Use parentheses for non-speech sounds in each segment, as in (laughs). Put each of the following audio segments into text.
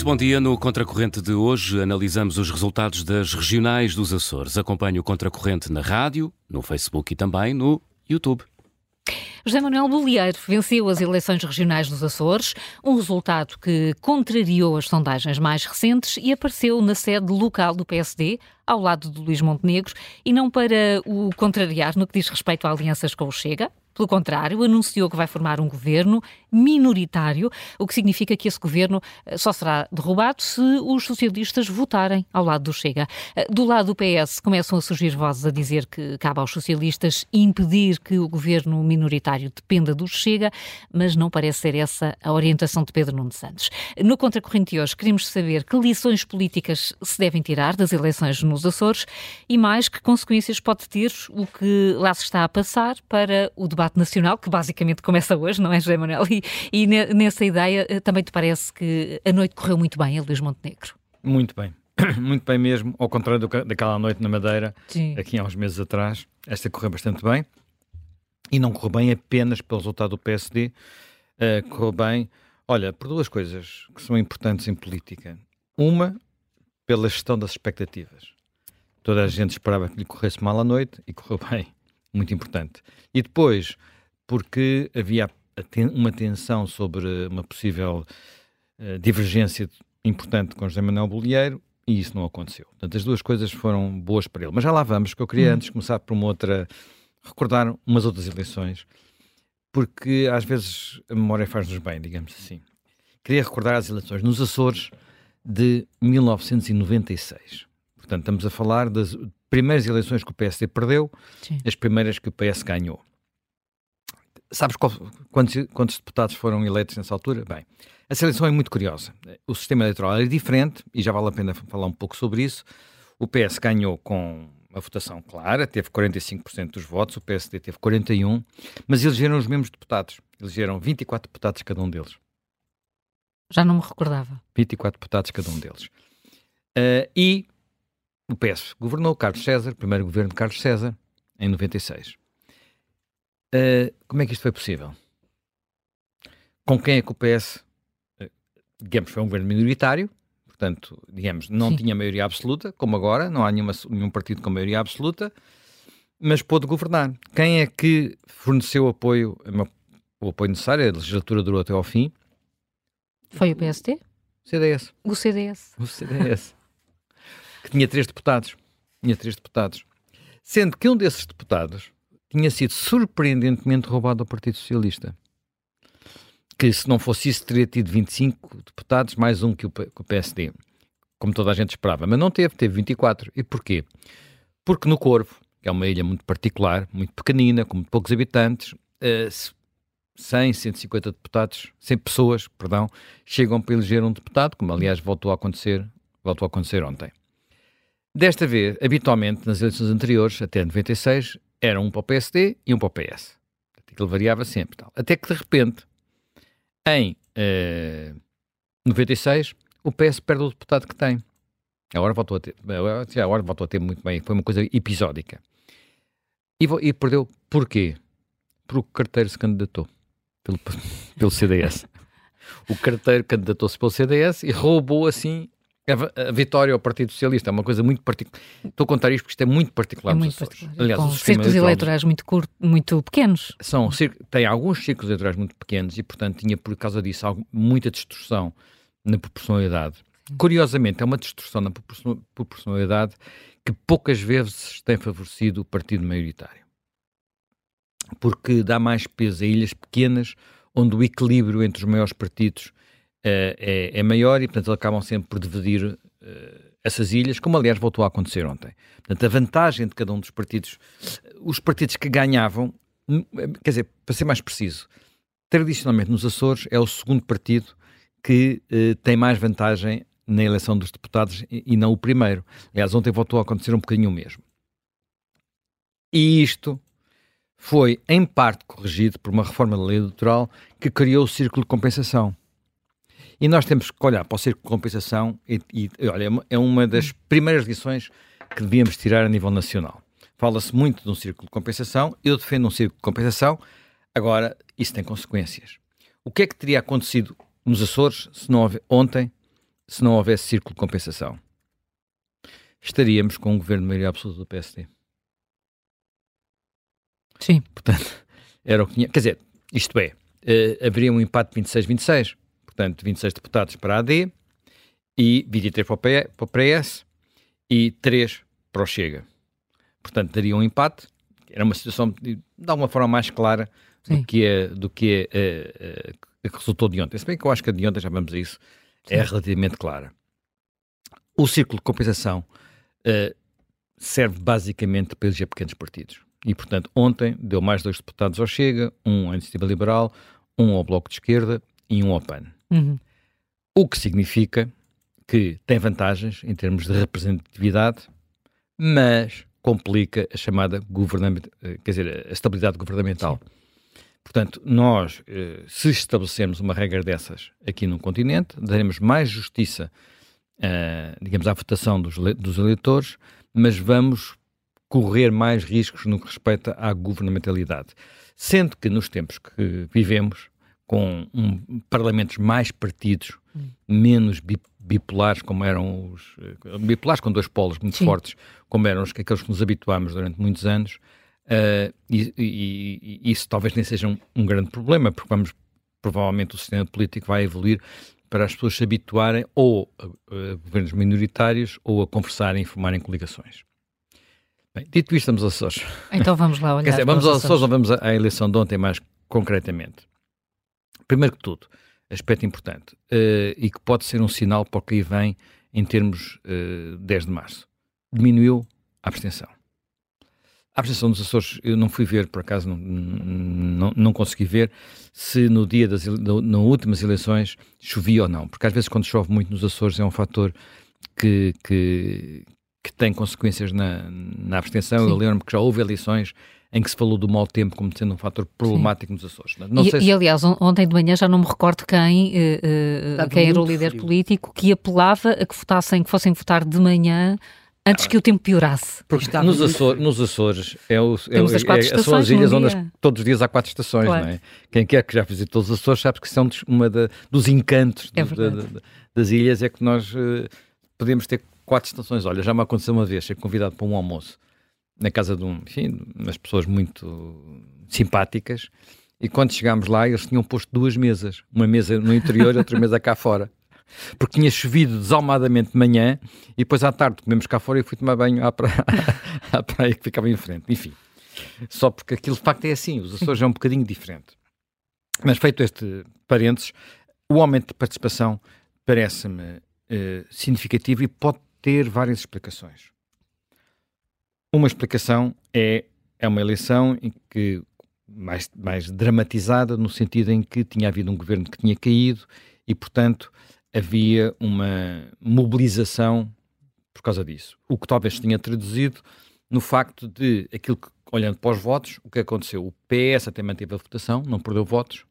Muito bom dia. No Contracorrente de hoje analisamos os resultados das regionais dos Açores. Acompanhe o Contracorrente na rádio, no Facebook e também no YouTube. José Manuel Bolieiro venceu as eleições regionais dos Açores, um resultado que contrariou as sondagens mais recentes e apareceu na sede local do PSD, ao lado de Luís Montenegro, e não para o contrariar no que diz respeito a alianças com o Chega, pelo contrário, anunciou que vai formar um governo minoritário, o que significa que esse governo eh, só será derrubado se os socialistas votarem ao lado do Chega. Eh, do lado do PS começam a surgir vozes a dizer que cabe aos socialistas impedir que o governo minoritário dependa do Chega, mas não parece ser essa a orientação de Pedro Nuno Santos. No Contracorrente hoje, queremos saber que lições políticas se devem tirar das eleições nos Açores e mais que consequências pode ter o que lá se está a passar para o debate nacional, que basicamente começa hoje, não é, José Manuel? E, e nessa ideia eh, também te parece que a noite correu muito bem a Luís Montenegro? Muito bem. (clears throat) Muito bem mesmo, ao contrário do, daquela noite na Madeira, Sim. aqui há uns meses atrás. Esta correu bastante bem. E não correu bem apenas pelo resultado do PSD, uh, eh, correu bem, olha, por duas coisas que são importantes em política. Uma, pela gestão das expectativas. Toda a gente esperava que lhe corresse mal à noite e correu (laughs) bem. Muito importante. E depois, porque havia uma tensão sobre uma possível uh, divergência importante com José Manuel Bolieiro e isso não aconteceu. Portanto, as duas coisas foram boas para ele. Mas já lá vamos, que eu queria hum. antes começar por uma outra, recordar umas outras eleições, porque às vezes a memória faz-nos bem, digamos assim. Queria recordar as eleições nos Açores de 1996. Portanto, estamos a falar das primeiras eleições que o PSD perdeu, Sim. as primeiras que o PS ganhou. Sabes qual, quantos, quantos, deputados foram eleitos nessa altura? Bem, a seleção é muito curiosa. O sistema eleitoral é diferente e já vale a pena falar um pouco sobre isso. O PS ganhou com uma votação clara, teve 45% dos votos, o PSD teve 41%, mas elegeram os mesmos deputados. Elegeram 24 deputados cada um deles. Já não me recordava. 24 deputados cada um deles. Uh, e o PS governou Carlos César, primeiro governo de Carlos César, em 96. Uh, como é que isto foi possível? Com quem é que o PS, eh, digamos, foi um governo minoritário, portanto, digamos, não Sim. tinha maioria absoluta, como agora, não há nenhuma, nenhum partido com maioria absoluta, mas pôde governar. Quem é que forneceu apoio, o apoio necessário, a legislatura durou até ao fim? Foi o PST? CDS. O CDS. O CDS. Que tinha três deputados. Tinha três deputados. Sendo que um desses deputados tinha sido surpreendentemente roubado ao Partido Socialista. Que se não fosse isso, teria tido 25 deputados, mais um que o, PSD, como toda a gente esperava. Mas não teve, teve 24. E porquê? Porque no Corvo, que é uma ilha muito particular, muito pequenina, com muito poucos habitantes, uh, 100, 150 deputados, 100 pessoas, perdão, chegam para eleger um deputado, como aliás voltou a acontecer, voltou a acontecer ontem. Desta vez, habitualmente, nas eleições anteriores, até 96, era um para o PSD e um para o PS. Aquilo variava sempre. Tal. Até que, de repente, em eh, 96, o PS perde o deputado que tem. Agora voltou a ter, agora voltou a ter muito bem, foi uma coisa episódica. E, e perdeu porquê? Porque o carteiro se candidatou pelo, (laughs) pelo CDS. o carteiro candidatou-se pelo CDS e roubou assim a, vitória ao Partido Socialista é uma coisa muito particular. Estou a contar isto porque isto é muito particular. É muito particular. Aliás, Com círculos eleitorais muito, curto, muito pequenos. São, tem alguns círculos eleitorais muito pequenos e, portanto, tinha por causa disso muita distorção na proporcionalidade. Curiosamente, é uma distorção na proporcionalidade que poucas vezes tem favorecido o partido maioritário. Porque dá mais peso a ilhas pequenas, onde o equilíbrio entre os maiores partidos é, é, é, maior e, portanto, acabam sempre por dividir uh, essas ilhas, como aliás voltou a acontecer ontem. Portanto, a vantagem de cada um dos partidos, os partidos que ganhavam, hum, quer dizer, para ser mais preciso, tradicionalmente nos Açores é o segundo partido que tem mais vantagem na eleição dos deputados e, e não o primeiro. Aliás, ontem voltou a acontecer um bocadinho o mesmo. E isto foi, em parte, corrigido por uma reforma da lei eleitoral que criou o círculo de compensação. E nós temos que olhar para o círculo de compensação e, e olha, é uma das primeiras lições que devíamos tirar a nível nacional. Fala-se muito de um círculo de compensação, eu defendo um círculo de compensação, agora isso tem consequências. O que é que teria acontecido nos Açores se não houve, ontem se não houvesse círculo de compensação, estaríamos com um governo de maioria absoluta do PSD. Sim. Portanto, (laughs) era o que tinha. Quer dizer, isto é, uh, haveria um empate 26-26. Portanto, 26 deputados para a AD e 23 para o, P, para o PS e 3 para o Chega. Portanto, daria um empate. Era uma situação de, de alguma forma mais clara do que, é, do que é, uh, uh, que resultou de ontem. Se bem que eu acho que a de ontem, já vamos a isso, é Sim. é relativamente clara. O círculo de compensação uh, serve basicamente para eleger pequenos partidos. E, portanto, ontem deu mais dois deputados ao Chega, um à Iniciativa Liberal, um ao Bloco de Esquerda e um ao PAN. Uhum. O que significa que tem vantagens em termos de representatividade, mas complica a chamada governamento, eh, quer dizer, a estabilidade governamental. Sim. Portanto, nós, eh, se estabelecermos uma regra dessas aqui no continente, daremos mais justiça, digamos, à votação dos, dos eleitores, mas vamos correr mais riscos no que respeita à governamentalidade. Sendo que nos tempos que vivemos, com um, parlamentos mais partidos, hum. menos bipolares, como eram os. Eh, bipolares com dois polos muito Sim. fortes, como eram os, aqueles que nos habituámos durante muitos anos, uh, e, e, e, isso talvez nem seja um, um, grande problema, porque vamos. Provavelmente o sistema político vai evoluir para as pessoas se habituarem ou a, a governos minoritários ou a conversarem e formarem coligações. Bem, dito isto, estamos aos Açores. Então vamos lá (laughs) olhar. Quer dizer, vamos aos Açores ou vamos à, eleição de ontem mais concretamente? Primeiro que tudo, aspecto importante, uh, e que pode ser um sinal para o que aí vem em termos uh, eh, 10 de março. Diminuiu a abstenção. A abstenção dos Açores, eu não fui ver, por acaso não, não, não consegui ver se no dia das no, nas últimas eleições chovia ou não, porque às vezes quando chove muito nos Açores é um fator que, que, que tem consequências na, na abstenção. Sim. Eu lembro-me que já houve eleições em que se falou do mau tempo como sendo um fator problemático Sim. nos Açores. Não e, se... e, aliás, ontem de manhã já não me recordo quem, uh, quem era o líder frio. político que apelava a que votassem, que fossem votar de manhã antes que o tempo piorasse. Porque nos, Açor, nos Açores é o, é, as quatro é, são as ilhas onde as, todos os dias há quatro estações, claro. não é? Quem quer que já visitou os Açores sabe que são uma da, dos encantos é do, das ilhas é que nós uh, podemos ter quatro estações. Olha, já me aconteceu uma vez ser convidado para um almoço na casa de um, enfim, umas pessoas muito simpáticas. E quando chegámos lá, eles tinham posto duas mesas, uma mesa no interior e outra mesa cá fora. Porque tinha chovido desalmadamente de manhã e depois à tarde comemos cá fora e fui tomar banho à praia, (laughs) à praia que ficava em frente. Enfim, só porque aquilo de facto é assim, os Açores é um bocadinho diferente. Mas feito este parênteses, o aumento de participação parece-me eh, significativo e pode ter várias explicações. Uma explicação é, é uma eleição em que mais, mais dramatizada, no sentido em que tinha havido um governo que tinha caído e, portanto, havia uma mobilização por causa disso. O que talvez tenha traduzido no facto de aquilo que, olhando para os votos, o que aconteceu? O PS até manteve a votação, não perdeu votos,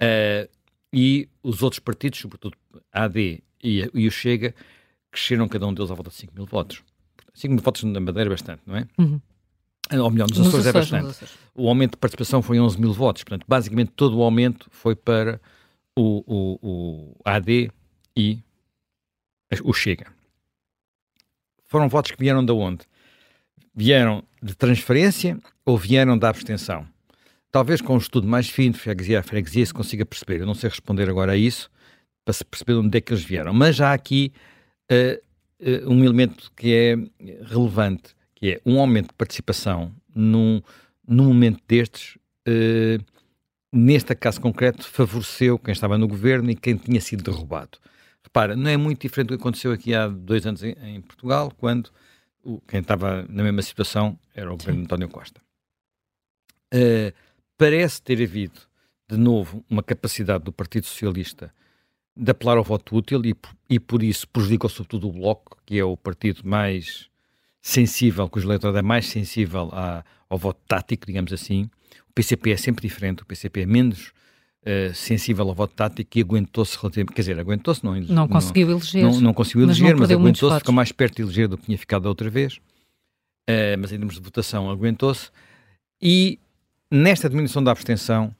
uh, e os outros partidos, sobretudo a AD e, e o Chega, cresceram cada um deles à volta de 5 mil votos. 5 mil votos na Madeira é bastante, não é? Uhum. Ou melhor, nos, nos Açores, é bastante. O aumento de participação foi 11 mil votos. Portanto, basicamente todo o aumento foi para o, o, o AD e o Chega. Foram votos que vieram de onde? Vieram de transferência ou vieram da abstenção? Talvez com um estudo mais fino, freguesia a freguesia, se consiga perceber. Eu não sei responder agora a isso, para se perceber onde é que eles vieram. Mas já há aqui uh, uh, um elemento que é relevante, que é um aumento de participação num, num momento destes, uh, neste caso concreto, favoreceu quem estava no governo e quem tinha sido derrubado. Repara, não é muito diferente do que aconteceu aqui há dois anos em, em Portugal, quando o, quem estava na mesma situação era o governo de António Costa. Uh, parece ter havido, de novo, uma capacidade do Partido Socialista de apelar ao voto útil e, e por isso prejudicou sobretudo o Bloco, que é o partido mais sensível, cujo eleitorado é mais sensível ao voto tático, digamos assim. O PCP é sempre diferente, o PCP é menos uh, sensível ao voto tático e aguentou-se relativamente, quer dizer, aguentou-se, não, não conseguiu eleger. Não, não conseguiu eleger, mas, mas aguentou-se, ficou mais perto de eleger do que tinha ficado da outra vez. Uh, mas em termos de votação aguentou-se. E nesta diminuição da abstenção,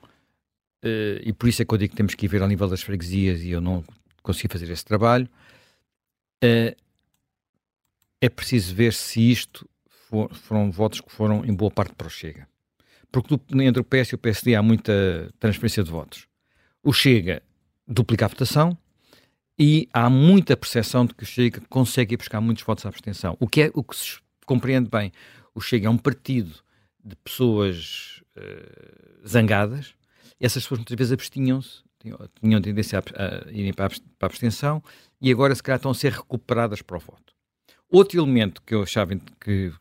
Uh, e por isso é que eu digo que temos que ir ver ao nível das freguesias e eu não conseguir fazer esse trabalho. Uh, é preciso ver se isto for, foram votos que foram em boa parte para o Chega. Porque entre o PS e o PSD há muita transferência de votos. O Chega duplica a votação e há muita percepção de que o Chega consegue ir buscar muitos votos à abstenção. O que, é, o que se compreende bem. O Chega é um partido de pessoas uh, zangadas. Essas pessoas muitas vezes abstinham-se, tinham tendência a, irem para a, abstenção e agora se calhar estão a ser recuperadas para o voto. Outro elemento que eu achava que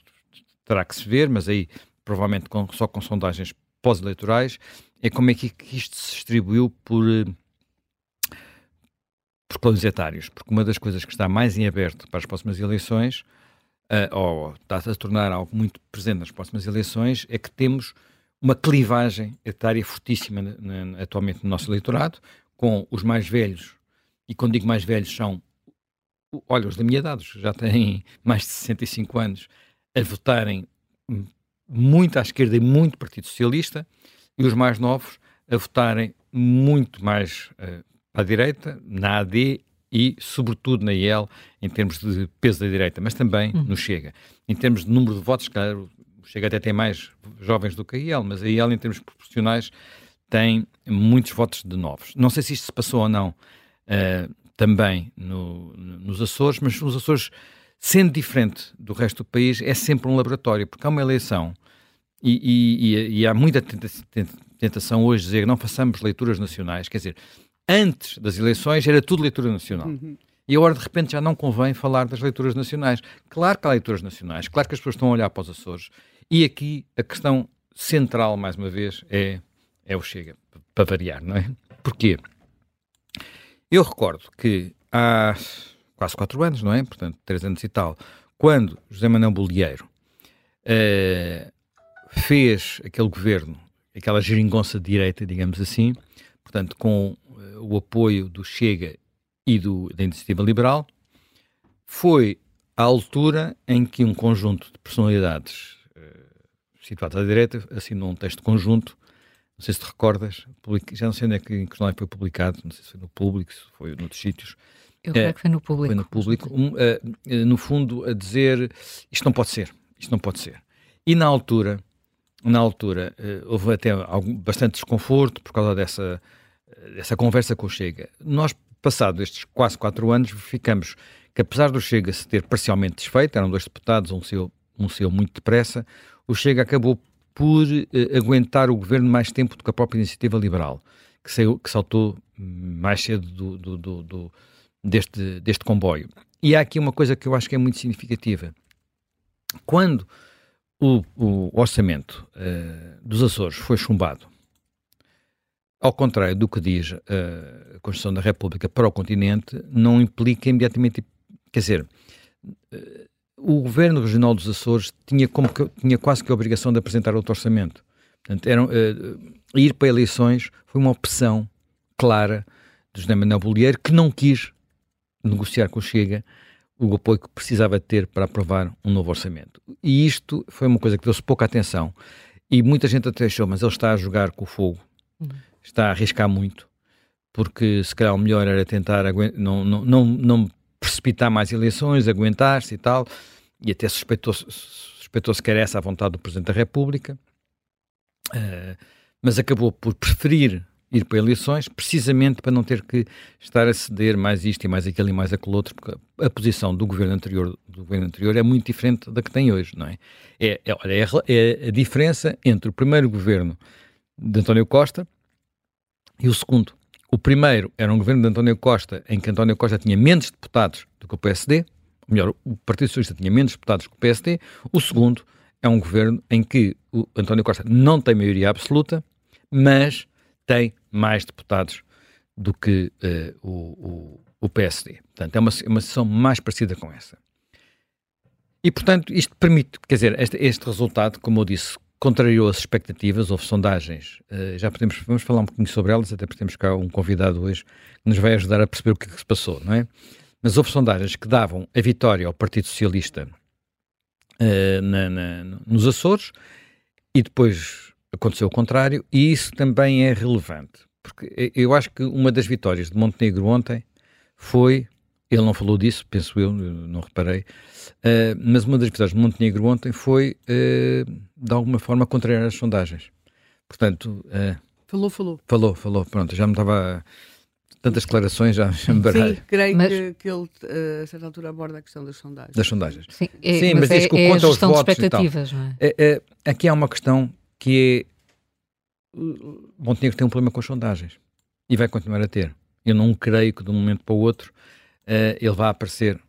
terá que se ver, mas aí provavelmente com, só com sondagens pós-eleitorais, é como é que, isto se distribuiu por, eh, por clones etários. Porque uma das coisas que está mais em aberto para as próximas eleições, uh, ou está a tornar algo muito presente nas próximas eleições, é que temos uma clivagem etária fortíssima atualmente no nosso eleitorado, com os mais velhos, e quando digo mais velhos são olha, os da minha idade já têm (laughs) mais de 65 anos a votarem muito à esquerda e muito Partido Socialista, e os mais novos a votarem muito mais uh, à direita, na AD e, sobretudo, na IEL, em termos de peso da direita, mas também uhum. no Chega. Em termos de número de votos, claro, Chega até tem mais jovens do que a IEL, mas a IEL, em termos proporcionais, tem muitos votos de novos. Não sei se isto se passou ou não uh, também no, nos Açores, mas os Açores, sendo diferente do resto do país, é sempre um laboratório, porque há uma eleição e, e, e há muita tentação hoje de dizer não façamos leituras nacionais, quer dizer, antes das eleições era tudo leitura nacional. Uhum. E agora, de repente, já não convém falar das leituras nacionais. Claro que há leituras nacionais, claro que as pessoas estão a olhar para os Açores. E aqui a questão central, mais uma vez, é, é o Chega, para variar, não é? Porquê? Eu recordo que há quase quatro anos, não é? Portanto, três anos e tal, quando José Manuel Bolieiro uh, fez aquele governo, aquela geringonça de direita, digamos assim, portanto, com uh, o apoio do Chega e do, da Iniciativa Liberal, foi à altura em que um conjunto de personalidades situadas à direita assinou um texto conjunto não sei se te recordas, já não sei onde é que, em que jornal foi publicado, não sei se foi no público, se foi noutros sítios. Eu creio é, que foi no público. Foi no público, um, uh, no fundo, a dizer isto não pode ser, isto não pode ser. E na altura, na altura, uh, houve até algum, bastante desconforto por causa dessa, dessa conversa com o Chega. Nós, passado estes quase quatro anos, ficamos que apesar do Chega se ter parcialmente desfeito, eram dois deputados, um seu, um seu muito depressa, o Chega acabou por uh, aguentar o governo mais tempo do que a própria iniciativa liberal, que, saiu, que saltou mais cedo do, do, do, do, deste, deste comboio. E há aqui uma coisa que eu acho que é muito significativa. Quando o, o orçamento uh, dos Açores foi chumbado, ao contrário do que diz uh, a Constituição da República para o continente, não implica imediatamente, quer dizer, o governo regional dos Açores tinha, como que, tinha quase que a obrigação de apresentar outro orçamento. Portanto, era, uh, ir para eleições foi uma opção clara de José Manuel Bolieiro, que não quis negociar com o Chega o apoio que precisava ter para aprovar um novo orçamento. E isto foi uma coisa que deu-se pouca atenção. E muita gente até achou, mas ele está a jogar com o fogo, uhum. está a arriscar muito, porque se calhar o melhor era tentar não, não, não, não precipitar mais eleições, aguentar-se e tal, e até suspeitou-se suspeitou que era essa a vontade do Presidente da República, uh, mas acabou por preferir ir para eleições, precisamente para não ter que estar a ceder mais isto e mais aquilo e mais aquele outro, porque a posição do governo anterior, do governo anterior é muito diferente da que tem hoje, não é? É, é, é, é a diferença entre o primeiro governo de António Costa e o segundo. O primeiro era um governo de António Costa, em que António Costa tinha menos deputados do que o PSD, ou melhor, o Partido Socialista tinha menos deputados que o PSD. O segundo é um governo em que o António Costa não tem maioria absoluta, mas tem mais deputados do que uh, o, o, o, PSD. Portanto, é uma, uma situação mais parecida com essa. E, portanto, isto permite, quer dizer, este, este resultado, como eu disse, contrariou as expectativas, houve sondagens, uh, já podemos vamos falar um pouquinho sobre elas, até porque temos cá um convidado hoje que nos vai ajudar a perceber o que, é que se passou, não é? Mas houve sondagens que davam a vitória ao Partido Socialista uh, na, na, nos Açores e depois aconteceu o contrário, e isso também é relevante, porque eu acho que uma das vitórias de Montenegro ontem foi, ele não falou disso, penso eu, não reparei, uh, mas uma das vitórias de Montenegro ontem foi, uh, de alguma forma, contrariar as sondagens. Portanto... Uh, falou, falou. Falou, falou, pronto, já me estava... Tantas declarações já, me baralho. Sim, creio mas... que, que, ele, a certa altura, aborda a questão das sondagens. Das sondagens. Sim, é, Sim mas, mas é, que é conta aos votos de expectativas, não é? É, é? Aqui há uma questão que é... Montenegro tem um problema com as sondagens. E vai continuar a ter. Eu não creio que de um momento para o outro ele vá aparecer.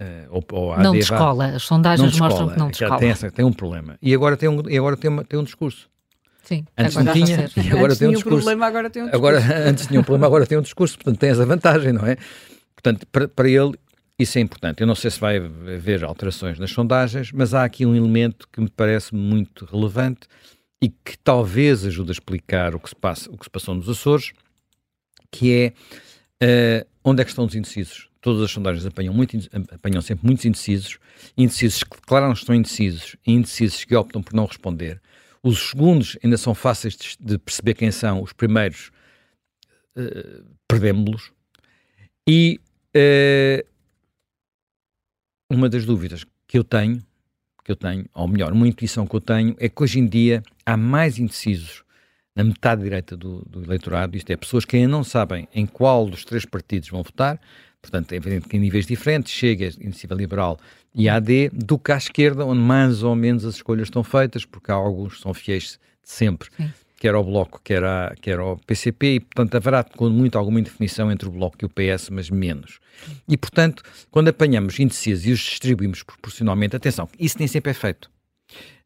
Uh, ou, ou não descola, vá... as sondagens mostram que não descola. Tem, essa, tem um problema. E agora tem um, e agora tem, uma, tem um discurso. Sim, antes não tinha, e agora antes tem um discurso. Problema, agora tem um discurso. Agora, (laughs) antes tinha um problema, agora tem um discurso, portanto tem essa vantagem, não é? Portanto, para, para ele isso é importante. Eu não sei se vai haver alterações nas sondagens, mas há aqui um elemento que me parece muito relevante e que talvez ajude a explicar o que se, passa, o que se passou nos Açores, que é uh, onde é que estão os indecisos. Todas as sondagens apanham, muito, apanham sempre muitos indecisos, indecisos que claramente estão indecisos e indecisos que optam por não responder. Os segundos ainda são fáceis de, de perceber quem são, os primeiros uh, perdemos-los. E uh, uma das dúvidas que eu tenho, que eu tenho, ou melhor, uma intuição que eu tenho, é que hoje em dia há mais indecisos na metade direita do, do, eleitorado, isto é, pessoas que ainda não sabem em qual dos três partidos vão votar, portanto, é evidente que em níveis diferentes, Chega, Iniciativa Liberal e AD, do que à esquerda, onde mais ou menos as escolhas estão feitas, porque há alguns que são fiéis de sempre, Sim. quer ao Bloco, quer, a, quer ao PCP, e, portanto, haverá com muito alguma indefinição entre o Bloco e o PS, mas menos. E, portanto, quando apanhamos indecisos e os distribuímos proporcionalmente, atenção, isso nem sempre é feito.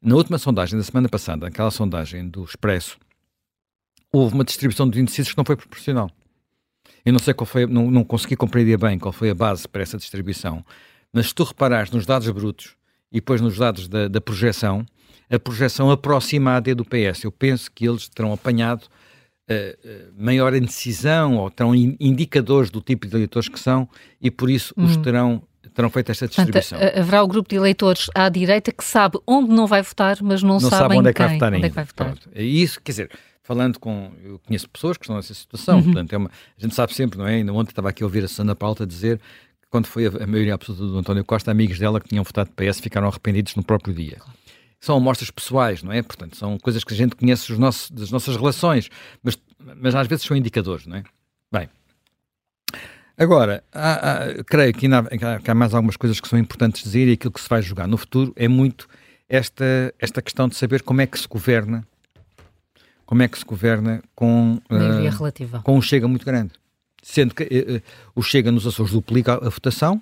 Na última sondagem da semana passada, aquela sondagem do Expresso, houve uma distribuição dos indecisos que não foi proporcional. Eu não sei qual foi, não, não consegui compreender bem qual foi a base para essa distribuição, mas se tu reparares nos dados brutos e depois nos dados da, da projeção, a projeção aproxima a AD do PS. Eu penso que eles terão apanhado uh, maior indecisão ou terão in, indicadores do tipo de eleitores que são e por isso hum. os terão terão feito esta distribuição. Portanto, haverá o grupo de eleitores à direita que sabe onde não vai votar, mas não, não sabe onde é que vai votar. Onde é que vai votar. Pronto. É isso, quer dizer, falando com. Eu conheço pessoas que estão nessa situação, uhum. portanto, é uma, a gente sabe sempre, não é? Ainda ontem estava aqui a ouvir a Susana Pauta dizer que quando foi a, a maioria absoluta do António Costa, amigos dela que tinham votado PS ficaram arrependidos no próprio dia. São amostras pessoais, não é? Portanto, são coisas que a gente conhece os nossos, das nossas relações, mas, mas às vezes são indicadores, não é? Bem. Agora, há, há, creio que, ainda há, que há mais algumas coisas que são importantes dizer e aquilo que se vai jogar no futuro é muito esta, esta questão de saber como é que se governa como é que se governa com, uh, com um Chega muito grande. Sendo que uh, o Chega nos Açores duplica a votação,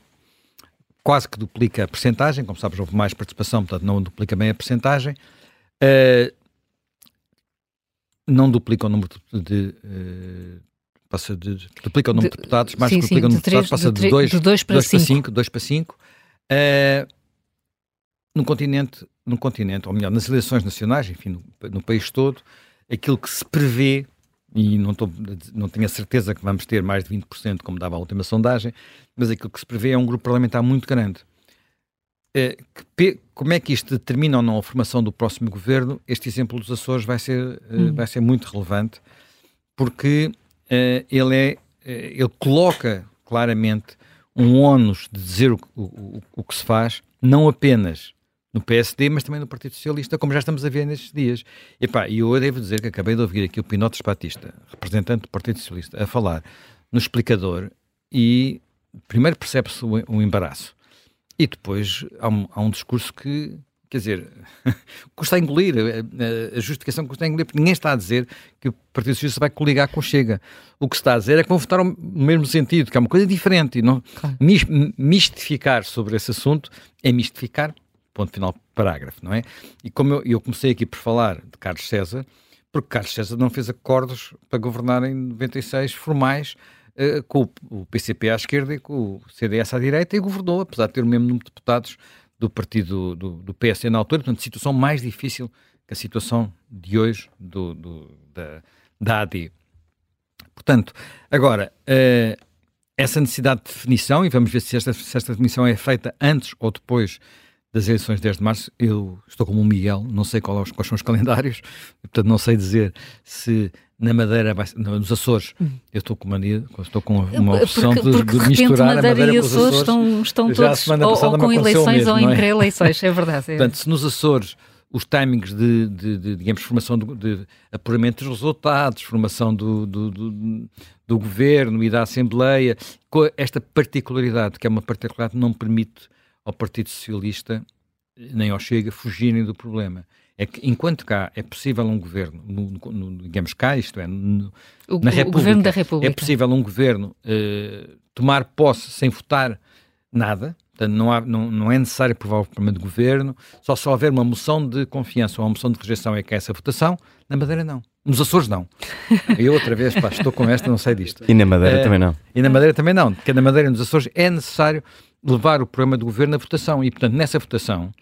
quase que duplica a percentagem, como sabes, houve mais participação, portanto não duplica bem a percentagem. Uh, não duplica o número de, passa de, duplica o número de, de deputados, mais sim, que duplica sim, o número de, deputados, passa de 2 para 5. 2 para 5. Uh, no continente, no continente, ou melhor, nas eleições nacionais, enfim, no, no país todo, aquilo que se prevê, e não, tô, não tenho a certeza que vamos ter mais de 20%, como dava a última sondagem, mas aquilo que se prevê é um grupo parlamentar muito grande. É, que, como é que isto determina ou não a formação do próximo governo? Este exemplo dos Açores vai ser, eh, hum. vai ser muito relevante, porque uh, ele, é, ele coloca claramente um ónus de dizer o, o, o que se faz, não apenas no PSD, mas também no Partido Socialista, como já estamos a ver nestes dias. E pá, eu devo dizer que acabei de ouvir aqui o Pinotes Batista, representante do Partido Socialista, a falar no explicador e primeiro percebe-se o, embaraço e depois há um, há um discurso que, quer dizer, (laughs) custa a engolir, a, a, justificação custa a engolir, porque ninguém está a dizer que o Partido Socialista vai coligar com o Chega. O que se está a dizer é que vão votar no mesmo sentido, que é uma coisa diferente. E não, claro. mistificar sobre esse assunto é mistificar ponto final, parágrafo, não é? E como eu, eu, comecei aqui por falar de Carlos César, porque Carlos César não fez acordos para governar em 96 formais uh, com o, PCP à esquerda e com o CDS à direita e governou, apesar de ter o mesmo número de deputados do partido do, do PSD na altura, portanto, situação mais difícil que a situação de hoje do, do da, da AD. Portanto, agora, uh, essa necessidade de definição, e vamos ver se esta, se esta definição é feita antes ou depois das eleições de 10 de março, eu estou como o Miguel, não sei qual, é quais são os (laughs) calendários, portanto não sei dizer se na Madeira, nos Açores, hum. eu estou com mania, estou com uma opção porque, porque, de, de misturar Madeira, a Madeira e os Açores. Estão, estão todos ou, ou com eleições mesmo, ou em é? eleições é verdade. É. Portanto, se nos Açores os timings de, de, de digamos, formação de, de, apuramento dos resultados, formação do, do, do, do, governo e da Assembleia, com esta particularidade, que é uma particularidade que não permite ao Partido Socialista nem ao Chega fugirem do problema é que enquanto cá é possível um governo, no, no, digamos cá, isto é, no, o, na República, governo da República, é possível um governo uh, tomar posse sem votar nada, portanto não, há, não, não é necessário aprovar o programa de governo, só se houver uma moção de confiança ou uma moção de rejeição é que é essa votação, na Madeira não. Nos Açores não. Eu outra vez, pá, estou com esta, não sei disto. E na Madeira uh, também não. E na Madeira também não, porque na Madeira e nos Açores é necessário levar o programa de governo à votação e, portanto, nessa votação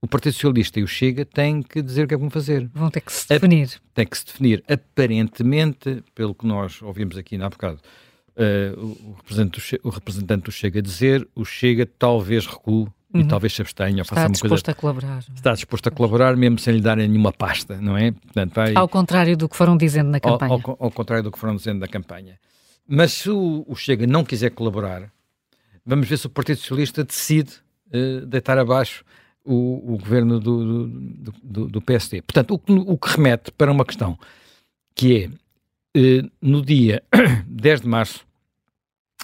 o Partido Socialista e o Chega têm que dizer o que é que vão fazer. Vão ter que se definir. A, tem que se definir. Aparentemente, pelo que nós ouvimos aqui há bocado, uh, o, representante do, o representante do Chega dizer, o Chega talvez recue uhum. e talvez se abstenha. Está faça disposto coisa, a colaborar. Está disposto a colaborar, mesmo sem lhe darem nenhuma pasta, não é? Portanto, vai, ao contrário do que foram dizendo na campanha. Ao, ao, ao contrário do que foram dizendo na campanha. Mas se o, o, Chega não quiser colaborar, vamos ver se o Partido Socialista decide uh, deitar abaixo o, o governo do, do, do, do, PSD. Portanto, o, o, que remete para uma questão que é eh, no dia (coughs) 10 de março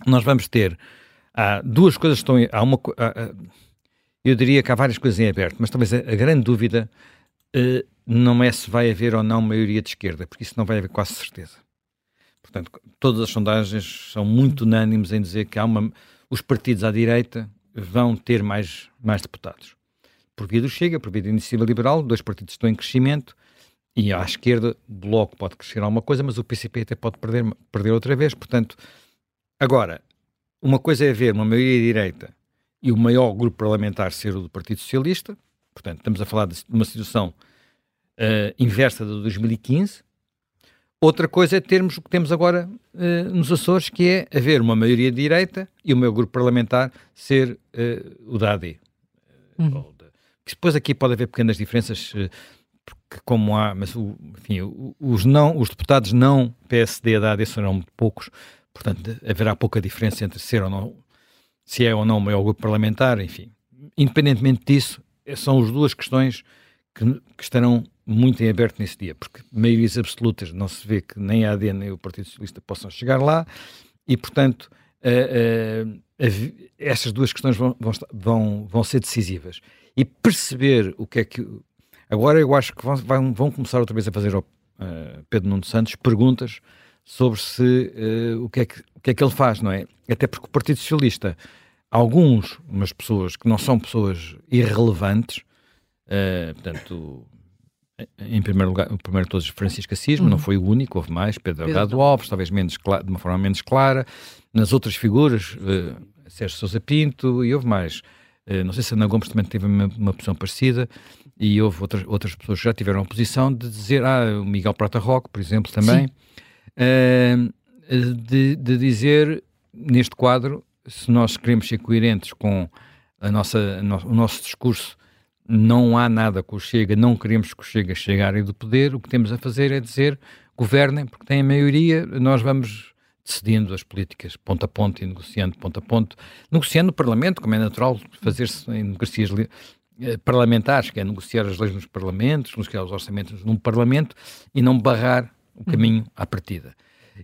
nós vamos ter há duas coisas que estão há uma há, eu diria que há várias coisas em aberto, mas talvez a, a grande dúvida eh, não é se vai haver ou não maioria de esquerda, porque isso não vai haver quase certeza. Portanto, todas as sondagens são muito unânimes em dizer que há uma, os partidos à direita vão ter mais, mais deputados. Por via do Chega, por via da Iniciativa Liberal, dois partidos estão em crescimento, e à esquerda o Bloco pode crescer alguma coisa, mas o PCP até pode perder, perder outra vez, portanto, agora, uma coisa é haver uma maioria direita e o maior grupo parlamentar ser o do Partido Socialista, portanto, estamos a falar de uma situação uh, inversa de 2015, Outra coisa é termos o que temos agora uh, nos Açores, que é haver uma maioria de direita e o meu grupo parlamentar ser uh, o da AD. Uhum. Depois aqui pode haver pequenas diferenças, eh, porque como há, mas o, enfim, os, não, os deputados não PSD da AD serão poucos, portanto haverá pouca diferença entre ser ou não, se é ou não o maior grupo parlamentar, enfim. Independentemente disso, são as duas questões que, que estarão muito em aberto nesse dia, porque maiorias absolutas não se vê que nem a AD nem o Partido Socialista possam chegar lá, e portanto uh, uh, essas duas questões vão, vão, vão ser decisivas e perceber o que é que. Agora eu acho que vão, vão começar outra vez a fazer ao uh, Pedro Nuno Santos perguntas sobre se o, que é que, o que é que ele faz, não é? Até porque o Partido Socialista, alguns, umas pessoas que não são pessoas irrelevantes, portanto, em primeiro lugar, o primeiro de todos, Francisco Assis, uhum. não foi o único, houve mais, Pedro Delgado Alves, talvez menos de uma forma menos clara, nas outras figuras, uh, Sérgio Sousa Pinto, e houve mais. Eh, não sei se Ana Gomes também teve uma, uma posição parecida e houve outras, outras pessoas que já tiveram a posição de dizer, ah, o Miguel Prata Roque, por exemplo, também, uh, de, de, dizer neste quadro, se nós queremos ser coerentes com a nossa, o nosso discurso, não há nada com o Chega, não queremos que o Chega chegue do poder, o que temos a fazer é dizer, governem, porque têm a maioria, nós vamos decidindo as políticas ponto a ponto e negociando ponto a ponto, negociando no Parlamento, como é natural fazer-se em democracias eh, parlamentares, que é negociar as leis nos parlamentos, negociar os orçamentos num parlamento e não barrar o uhum. caminho à partida.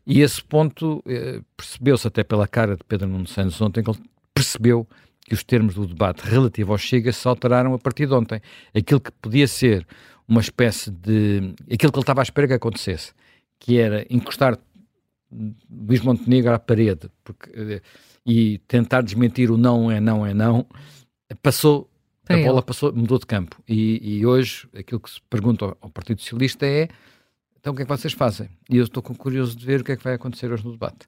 E esse ponto eh, percebeu-se até pela cara de Pedro Nuno Santos ontem, que ele percebeu que os termos do debate relativo ao Chega se alteraram a partir de ontem. Aquilo que podia ser uma espécie de... aquilo que ele estava à espera que acontecesse, que era encostar Luís Montenegro à parede porque, eh, e tentar desmentir o não é não é não, passou, a bola passou, mudou de campo. E, e, hoje aquilo que se pergunta ao, ao, Partido Socialista é então o que é que vocês fazem? E eu estou curioso de ver o que é que vai acontecer hoje no debate.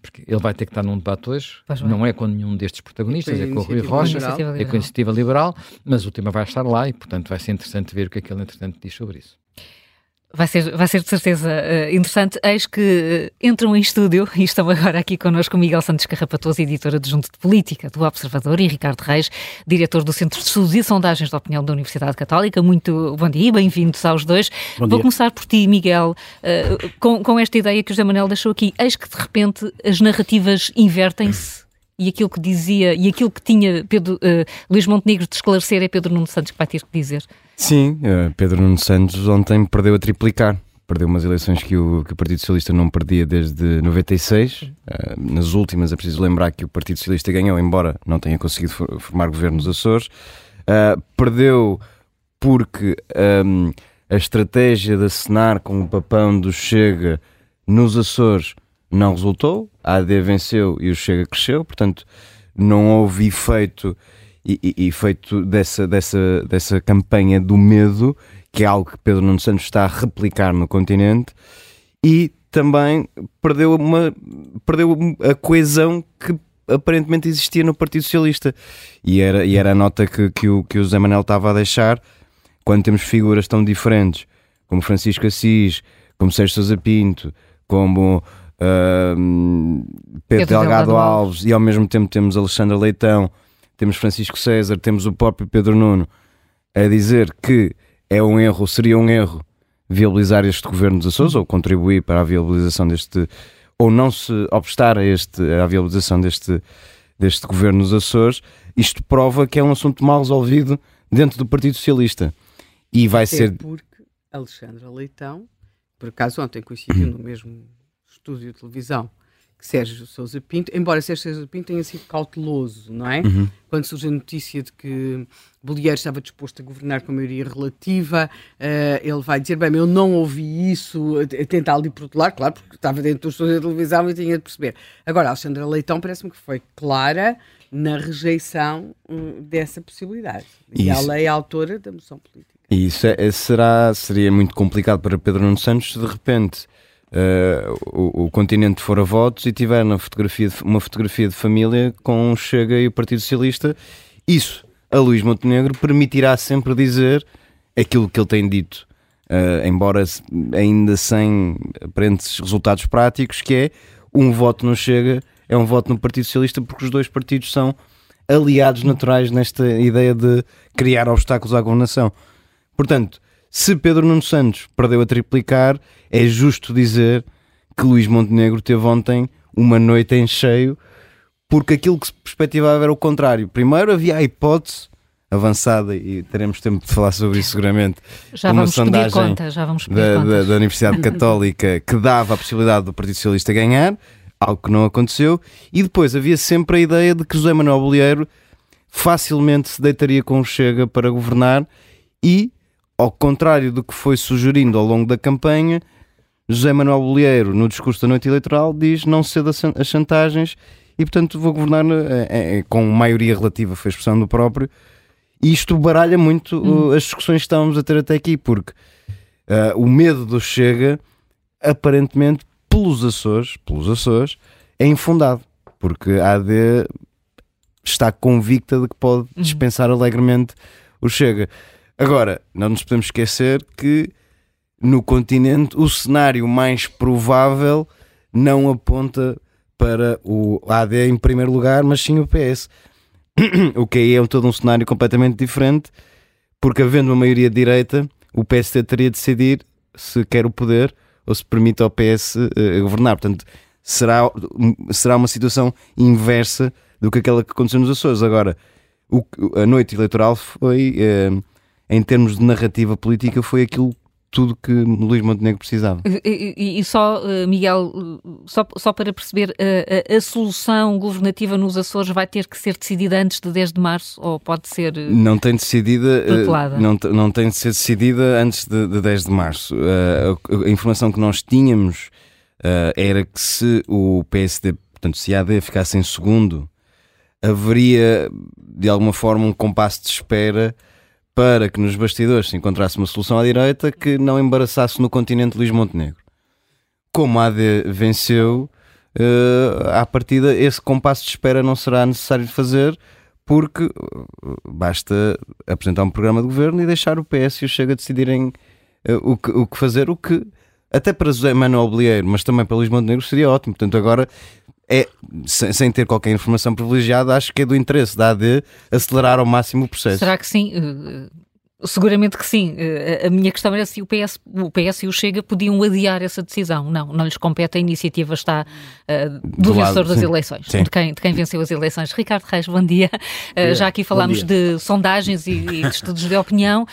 Porque ele vai ter que estar num debate hoje, não é com nenhum destes protagonistas, é com o Rui Rocha, é com a Iniciativa Liberal, mas o tema vai estar lá e, portanto, vai ser interessante ver o que é que ele, entretanto, diz sobre isso. Vai ser, vai ser de certeza uh, interessante. Eis que uh, entram em estúdio (laughs) e estão agora aqui connosco Miguel Santos Carrapatoso, editor adjunto de Política do Observador, e Ricardo Reis, diretor do Centro de Estudos e Sondagens de Opinião da Universidade Católica. Muito bom dia e bem-vindos aos dois. Bom Vou dia. começar por ti, Miguel, uh, com, com esta ideia que o José Manuel deixou aqui. Eis que, de repente, as narrativas invertem-se e aquilo que dizia e aquilo que tinha Pedro, Luís Montenegro de esclarecer é Pedro Nuno Santos que vai ter que dizer. Sim, eh, Pedro Nuno Santos ontem perdeu a triplicar. Perdeu umas eleições que o, que o Partido Socialista não perdia desde 96. Uh, eh, nas últimas, é preciso lembrar que o Partido Socialista ganhou, embora não tenha conseguido formar governo nos Açores. Uh, perdeu porque um, ehm, a estratégia de acenar com o papão do Chega nos Açores não resultou. A AD venceu e o Chega cresceu, portanto, não houve efeito e, e, feito dessa, dessa, dessa campanha do medo, que é algo que Pedro Nuno Santos está a replicar no continente, e também perdeu, uma, perdeu a coesão que aparentemente existia no Partido Socialista. E era, e era a nota que, que, o, que o Zé Manuel estava a deixar quando temos figuras tão diferentes como Francisco Assis, como Sérgio Sousa Pinto, como uh, Pedro, Delgado, Delgado Alves, Alves, e ao mesmo tempo temos Alexandre Leitão temos Francisco César, temos o próprio Pedro Nuno a dizer que é um erro, seria um erro viabilizar este governo dos Açores ou contribuir para a viabilização deste, ou não se obstar a, este, a viabilização deste, deste governo dos Açores, isto prova que é um assunto mal resolvido dentro do Partido Socialista. E vai Até ser. Porque Alexandra Leitão, por acaso ontem coincidiu (clears throat) no mesmo estúdio de televisão Sérgio Sousa Pinto, embora Sérgio Sousa Pinto tenha sido cauteloso, não é? Uhum. Quando surge a notícia de que Bolieiro estava disposto a governar com a maioria relativa, uh, ele vai dizer, bem, eu não ouvi isso, a tentar ali protelar, claro, porque estava dentro do estúdio da televisão e tinha de perceber. Agora, Alexandra Leitão parece-me que foi clara na rejeição um, dessa possibilidade. E isso. ela é a autora da moção política. E isso é, será, seria muito complicado para Pedro Nuno Santos, de repente uh, o, o, continente for a votos e tiver na fotografia de, uma fotografia de família com o Chega e o Partido Socialista, isso a Luís Montenegro permitirá sempre dizer aquilo que ele tem dito, uh, embora ainda sem aparentes resultados práticos, que é um voto no Chega é um voto no Partido Socialista porque os dois partidos são aliados naturais nesta ideia de criar obstáculos à governação. Portanto, se Pedro Nuno Santos perdeu a triplicar, é justo dizer que Luís Montenegro teve ontem uma noite em cheio, porque aquilo que se perspectivava era o contrário. Primeiro havia a hipótese avançada e teremos tempo de falar sobre isso seguramente. Já uma vamos sondagem conta, já vamos da, da, da, Universidade Católica que dava a possibilidade do Partido Socialista ganhar, algo que não aconteceu, e depois havia sempre a ideia de que José Manuel Bolieiro facilmente se deitaria com o Chega para governar e ao contrário do que foi sugerindo ao longo da campanha, José Manuel Bolieiro, no discurso da noite eleitoral, diz não ceda as chantagens e, portanto, vou governar é, é, com maioria relativa, foi a expressão do próprio. E isto baralha muito hum. as discussões que estávamos a ter até aqui, porque uh, o medo do Chega, aparentemente, pelos Açores, pelos Açores, é infundado, porque a AD está convicta de que pode hum. dispensar alegremente o Chega. Agora, não nos podemos esquecer que no continente o cenário mais provável não aponta para o AD em primeiro lugar, mas sim o PS. (clears throat) o que aí é todo um cenário completamente diferente, porque havendo uma maioria de direita, o PSD teria de decidir se quer o poder ou se permite ao PS uh, eh, governar. Portanto, será, será uma situação inversa do que aquela que aconteceu nos Açores. Agora, o, a noite eleitoral foi. Uh, em termos de narrativa política, foi aquilo tudo que Luís Montenegro precisava. E, e, e só, eh, Miguel, só, só para perceber, a, eh, a, a, solução governativa nos Açores vai ter que ser decidida antes de 10 de março ou pode ser eh, Não tem decidida, não, não tem de ser decidida antes de, de 10 de março. A, a, informação que nós tínhamos era que se o PSD, portanto, se a AD ficasse em segundo, haveria de alguma forma um compasso de espera para que nos bastidores se encontrasse uma solução à direita que não embaraçasse no continente Luís Montenegro. Como a AD venceu, uh, à partida esse compasso de espera não será necessário de fazer porque uh, basta apresentar um programa de governo e deixar o PS e o Chega decidirem uh, o, que, o que fazer, o que até para José Manuel Bolieiro, mas também para Luís Montenegro seria ótimo. Portanto, agora é, sem, sem, ter qualquer informação privilegiada, acho que é do interesse da AD acelerar ao máximo o processo. Será que sim? Uh, seguramente que sim. Uh, a minha questão era se o PS, o PS e o Chega podiam adiar essa decisão. Não, não lhes compete, a iniciativa está uh, do, do vencedor das sim. eleições, de quem, de quem, venceu as eleições. Ricardo Reis, bom dia. já aqui falámos de sondagens e, e de estudos de opinião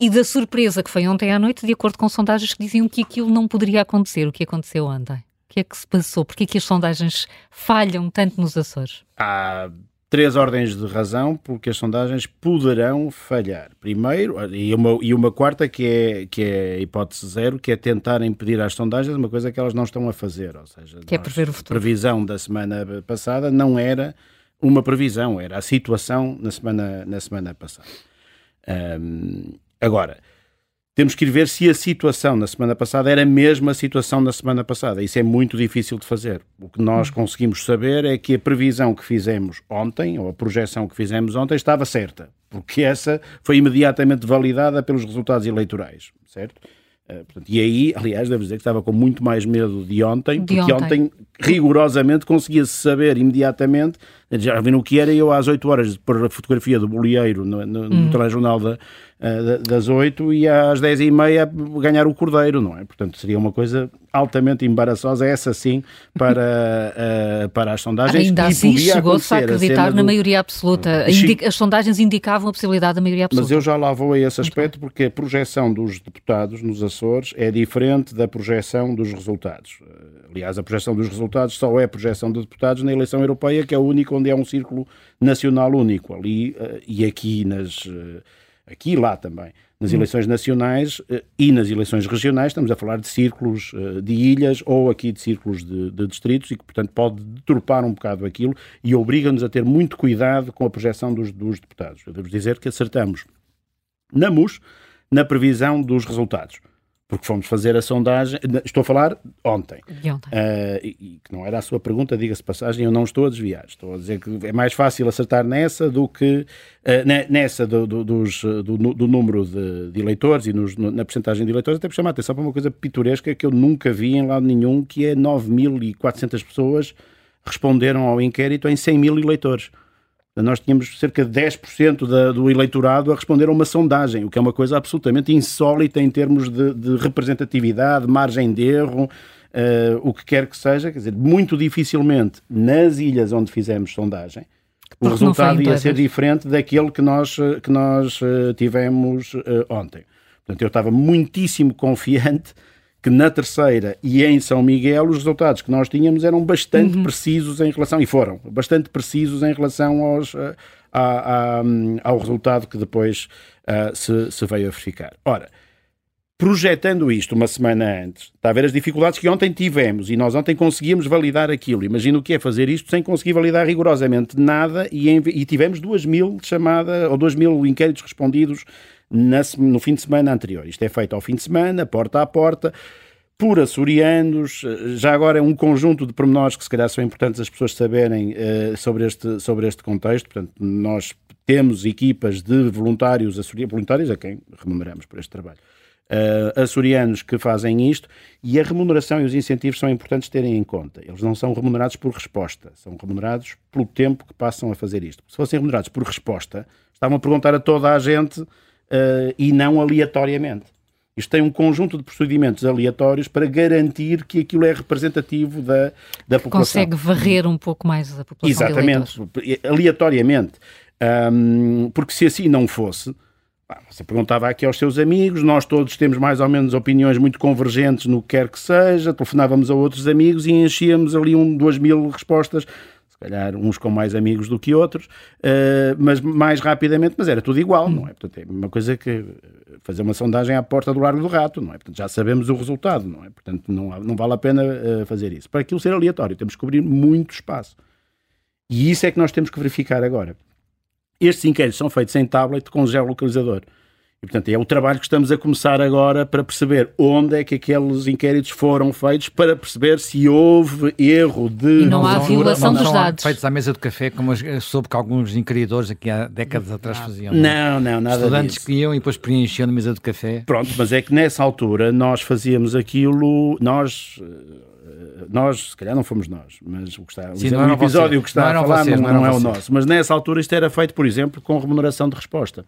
e da surpresa que foi ontem à noite, de acordo com sondagens que diziam que aquilo não poderia acontecer, o que aconteceu ontem que é que se passou? Porquê é que as sondagens falham tanto nos Açores? Há três ordens de razão porque as sondagens poderão falhar. Primeiro, e uma, e uma quarta que é, que é a hipótese zero, que é tentar impedir às sondagens uma coisa que elas não estão a fazer. Ou seja, que é prever o futuro. A previsão da semana passada não era uma previsão, era a situação na semana, na semana passada. Agora, temos que ir ver se a situação na semana passada era mesmo a situação da semana passada. Isso é muito difícil de fazer. O que nós hum. conseguimos saber é que a previsão que fizemos ontem, ou a projeção que fizemos ontem, estava certa, porque essa foi imediatamente validada pelos resultados eleitorais, certo? Portanto, e aí, aliás, devo dizer que estava com muito mais medo de ontem, de porque ontem, ontem rigorosamente conseguia-se saber imediatamente, já viram o que era eu às 8 horas por a fotografia do bolieiro no, no, no hum. telejornal da, uh, das 8 e às 10 e meia ganhar o cordeiro, não é? Portanto, seria uma coisa altamente embaraçosa, essa sim, para, uh, (laughs) para as sondagens. Ainda assim chegou-se a acreditar a na do... maioria absoluta. As sondagens indicavam a possibilidade da maioria absoluta. Mas eu já lá vou a esse aspecto porque a projeção dos deputados nos Açores é diferente da projeção dos resultados. Aliás, a projeção dos resultados só é projeção de deputados na eleição europeia, que é a onde é um círculo nacional único. Ali uh, e aqui nas... Uh, aqui e lá também. Nas hum. eleições nacionais uh, e nas eleições regionais estamos a falar de círculos de ilhas ou aqui de círculos de, de, distritos e que, portanto, pode deturpar um bocado aquilo e obriga-nos a ter muito cuidado com a projeção dos, dos deputados. Eu devo dizer que acertamos na MUS na previsão dos resultados porque fomos fazer a sondagem, estou a falar ontem, de ontem. Uh, e, que não era a sua pergunta, diga-se passagem, eu não estou a desviar, estou a dizer que é mais fácil acertar nessa do que uh, nessa do, do, dos, do, do número de, de, eleitores e nos, na percentagem de eleitores, até por chamar a atenção para uma coisa pitoresca que eu nunca vi em lado nenhum, que é 9.400 pessoas responderam ao inquérito em 100 mil eleitores. Nós tínhamos cerca de 10% da, do eleitorado a responder a uma sondagem, o que é uma coisa absolutamente insólita em termos de, de representatividade, margem de erro, uh, o que quer que seja. Quer dizer, muito dificilmente nas ilhas onde fizemos sondagem, o resultado ia ser diferente daquele que nós, que nós uh, tivemos uh, ontem. Portanto, eu estava muitíssimo confiante que na terceira e em São Miguel os resultados que nós tínhamos eram bastante uhum. precisos em relação, e foram, bastante precisos em relação aos, a, a, ao resultado que depois uh, se, se veio a verificar. Ora, projetando isto uma semana antes, está a ver as dificuldades que ontem tivemos e nós ontem conseguimos validar aquilo. Imagina o que é fazer isto sem conseguir validar rigorosamente nada e, em, e tivemos duas mil chamada ou duas mil inquéritos respondidos na, no fim de semana anterior. Isto é feito ao fim de semana, porta a porta, por açorianos. Já agora é um conjunto de pormenores que se calhar são importantes as pessoas saberem uh, sobre, este, sobre este contexto. Portanto, nós temos equipas de voluntários açorianos, voluntários a quem remuneramos por este trabalho. Uh, açorianos que fazem isto e a remuneração e os incentivos são importantes terem em conta. Eles não são remunerados por resposta, são remunerados pelo tempo que passam a fazer isto. Se fossem remunerados por resposta, estavam a perguntar a toda a gente uh, e não aleatoriamente. Isto tem um conjunto de procedimentos aleatórios para garantir que aquilo é representativo da, da população. Consegue varrer um pouco mais a população. Exatamente, aleatoriamente. Um, porque se assim não fosse, você perguntava aqui aos seus amigos, nós todos temos mais ou menos opiniões muito convergentes no que quer que seja, telefonávamos a outros amigos e enchíamos ali um, duas mil respostas calhar uns com mais amigos do que outros, uh, mas mais rapidamente, mas era tudo igual, não é? Portanto, é uma coisa que fazer uma sondagem à porta do Largo do Rato, não é? Portanto, já sabemos o resultado, não é? Portanto, não, não vale a pena uh, fazer isso. Para aquilo ser aleatório, temos que cobrir muito espaço. E isso é que nós temos que verificar agora. Estes inquéritos são feitos em tablet com geolocalizador. E, portanto, é o trabalho que estamos a começar agora para perceber onde é que aqueles inquéritos foram feitos, para perceber se houve erro de. E não há violação dos dados. Feitos à mesa do café, como eu soube que alguns inquiridores aqui há décadas atrás faziam. Não, não, nada Estudantes disso. que iam e depois preenchiam na mesa do café. Pronto, mas é que nessa altura nós fazíamos aquilo, nós nós, se calhar não fomos nós, mas o que está, Sim, o episódio que está a falar vocês, não, não, não é o nosso. Mas nessa altura isto era feito, por exemplo, com remuneração de resposta.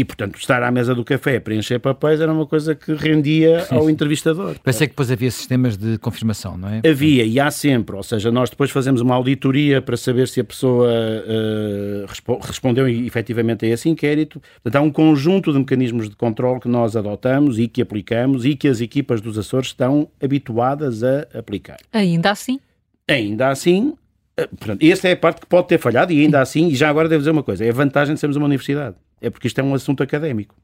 E, portanto, estar à mesa do café a preencher papéis era uma coisa que rendia ao entrevistador. Pensei que depois havia sistemas de confirmação, não é? Havia, e há sempre. Ou seja, nós depois fazemos uma auditoria para saber se a pessoa uh, respo respondeu efetivamente a esse inquérito. Portanto, há um conjunto de mecanismos de controle que nós adotamos e que aplicamos e que as equipas dos Açores estão habituadas a aplicar. Ainda assim? Ainda assim, eh, portanto, esta é a parte que pode ter falhado e ainda assim, e já agora devo dizer uma coisa, é a vantagem de sermos uma universidade é porque isto é um assunto académico.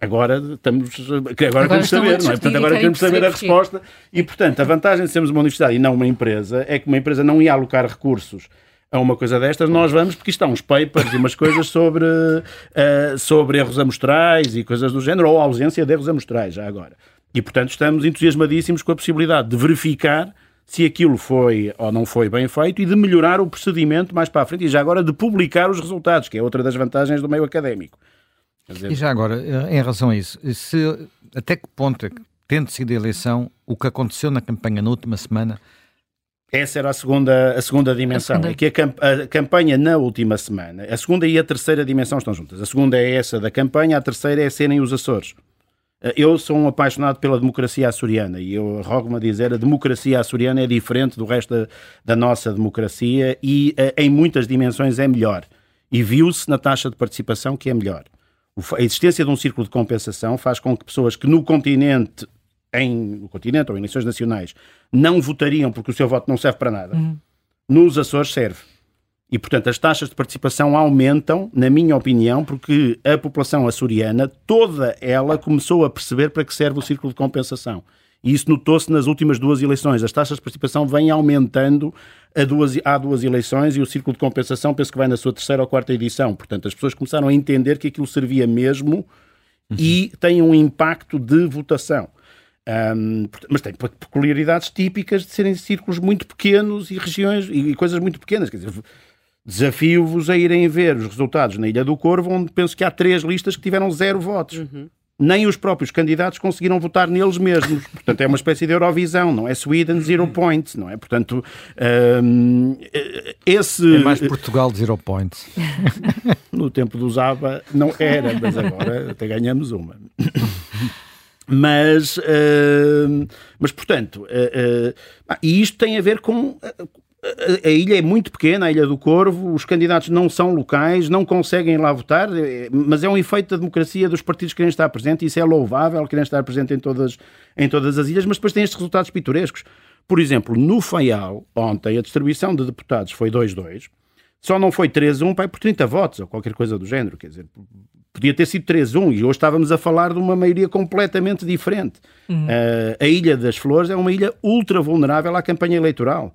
Agora estamos agora, agora queremos saber, não é? Portanto, agora queremos saber a resposta e, portanto, a vantagem de sermos uma universidade e não uma empresa é que uma empresa não ia alocar recursos a uma coisa destas, nós vamos, porque há uns papers e umas coisas sobre, uh, sobre erros amostrais e coisas do género, ou ausência de erros amostrais, já agora. E, portanto, estamos entusiasmadíssimos com a possibilidade de verificar se aquilo foi ou não foi bem feito e de melhorar o procedimento mais para a frente e já agora de publicar os resultados, que é outra das vantagens do meio académico. Dizer... E já agora, em relação a isso, se, até que ponto, é tendo sido a eleição, o que aconteceu na campanha na última semana essa era a segunda, a segunda dimensão. A segunda. É que a, a, campanha na última semana, a segunda e a terceira dimensão estão juntas. A segunda é essa da campanha, a terceira é serem os Açores. Eh, eu sou um apaixonado pela democracia açoriana e eu rogo-me a dizer a democracia açoriana é diferente do resto da, da nossa democracia e eh, em muitas dimensões é melhor. E viu-se na taxa de participação que é melhor. A existência de um círculo de compensação faz com que pessoas que no continente, em, no continente ou em eleições nacionais, não votariam porque o seu voto não serve para nada, uhum. nos Açores serve. E, portanto, as taxas de participação aumentam, na minha opinião, porque a população açoriana, toda ela, começou a perceber para que serve o círculo de compensação. E isso notou-se nas últimas duas eleições. As taxas de participação vêm aumentando duas, há duas eleições e o círculo de compensação penso que vai na sua terceira ou quarta edição. Portanto, as pessoas começaram a entender que aquilo servia mesmo uhum. e tem um impacto de votação. Um, mas tem peculiaridades típicas de serem círculos muito pequenos e regiões e coisas muito pequenas. Quer dizer, Desafio-vos a irem ver os resultados na Ilha do Corvo, onde penso que há três listas que tiveram zero votos. Uhum. Nem os próprios candidatos conseguiram votar neles mesmos. (laughs) Portanto, é uma espécie de Eurovisão, não é? Sweden zero points, não é? Portanto, um, esse... É mais Portugal zero points. (laughs) no tempo do Zaba não era, mas agora até ganhamos uma. Mas, uh, mas portanto, uh, uh, e isto tem a ver com a ilha é muito pequena, a Ilha do Corvo, os candidatos não são locais, não conseguem lá votar, é, mas é um efeito da democracia dos partidos que querem estar presentes, isso é louvável, querem estar presente em todas, em todas as ilhas, mas depois tem estes resultados pitorescos. Por exemplo, no Faial, ontem, a distribuição de deputados foi 2-2, só não foi 3-1 pai, por 30 votos, ou qualquer coisa do género, quer dizer, podia ter sido 3-1 e hoje estávamos a falar de uma maioria completamente diferente. Uhum. Uh, a Ilha das Flores é uma ilha ultra vulnerável à campanha eleitoral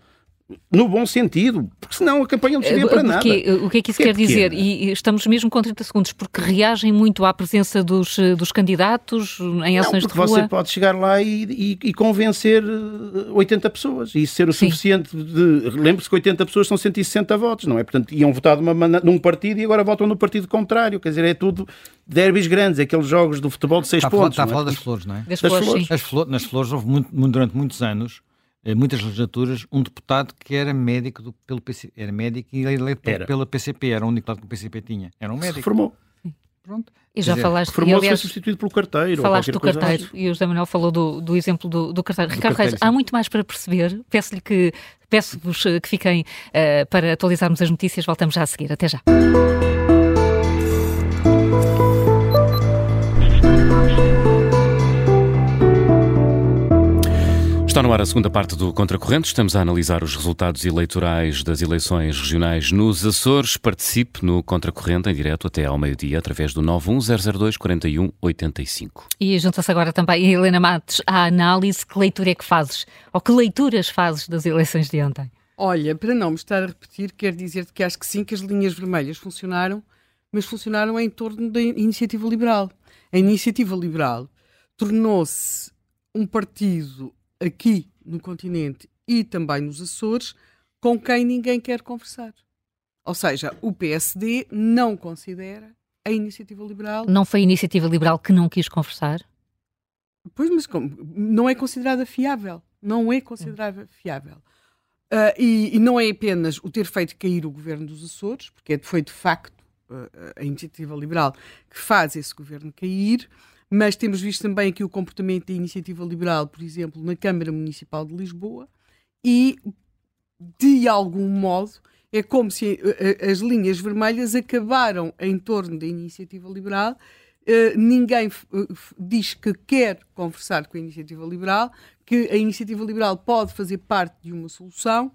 no bom sentido, porque senão a campanha não servia para nada. O que é que isso quer dizer? E estamos mesmo com 30 segundos, porque reagem muito à presença dos, dos candidatos em ações não, de rua? você pode chegar lá e, e, e, convencer 80 pessoas e ser o Sim. suficiente de... Lembre-se que 80 pessoas são 160 votos, não é? Portanto, iam votar uma, num partido e agora votam no partido contrário, quer dizer, é tudo derbys grandes, aqueles jogos do futebol de 6 pontos. Está a falar é? das flores, não é? Das, das flores, flores. Flores, nas flores houve muito, durante muitos anos eh, muitas legislaturas, um deputado que era médico do, pelo PC, era médico e eleito era. pela PCP, era o único lado que o PCP tinha. Era um médico. Se reformou. Pronto. E já dizer, falaste... Reformou foi substituído pelo carteiro. Falaste do carteiro assim. e o José Manuel falou do, do exemplo do, do carteiro. Do Ricardo carteiro, Reis, há muito mais para perceber. Peço-lhe que peço-vos que fiquem uh, para atualizarmos as notícias. Voltamos já a seguir. Até já. Está no ar a segunda parte do Contracorrente. Estamos a analisar os resultados eleitorais das eleições regionais nos Açores. Participe no Contracorrente em direto até ao meio-dia através do 910024185. E junta-se agora também a Helena Matos à análise. Que leitura é que fazes? Ou que leituras fazes das eleições de ontem? Olha, para não me estar a repetir, quero dizer-te que acho que sim, que as linhas vermelhas funcionaram mas funcionaram em torno da iniciativa liberal. A iniciativa liberal tornou-se um partido aqui no continente e também nos Açores com quem ninguém quer conversar. Ou seja, o PSD não considera a iniciativa liberal. Não foi a iniciativa liberal que não quis conversar? Pois, mas como? não é considerada fiável. Não é considerada fiável. Uh, e, e, não é apenas o ter feito cair o governo dos Açores, porque é, foi de facto uh, a iniciativa liberal que faz esse governo cair, mas temos visto também aqui o comportamento da iniciativa liberal, por exemplo, na Câmara Municipal de Lisboa, e de algum modo é como se uh, as linhas vermelhas acabaram em torno da iniciativa liberal. Uh, ninguém diz que quer conversar com a iniciativa liberal, que a iniciativa liberal pode fazer parte de uma solução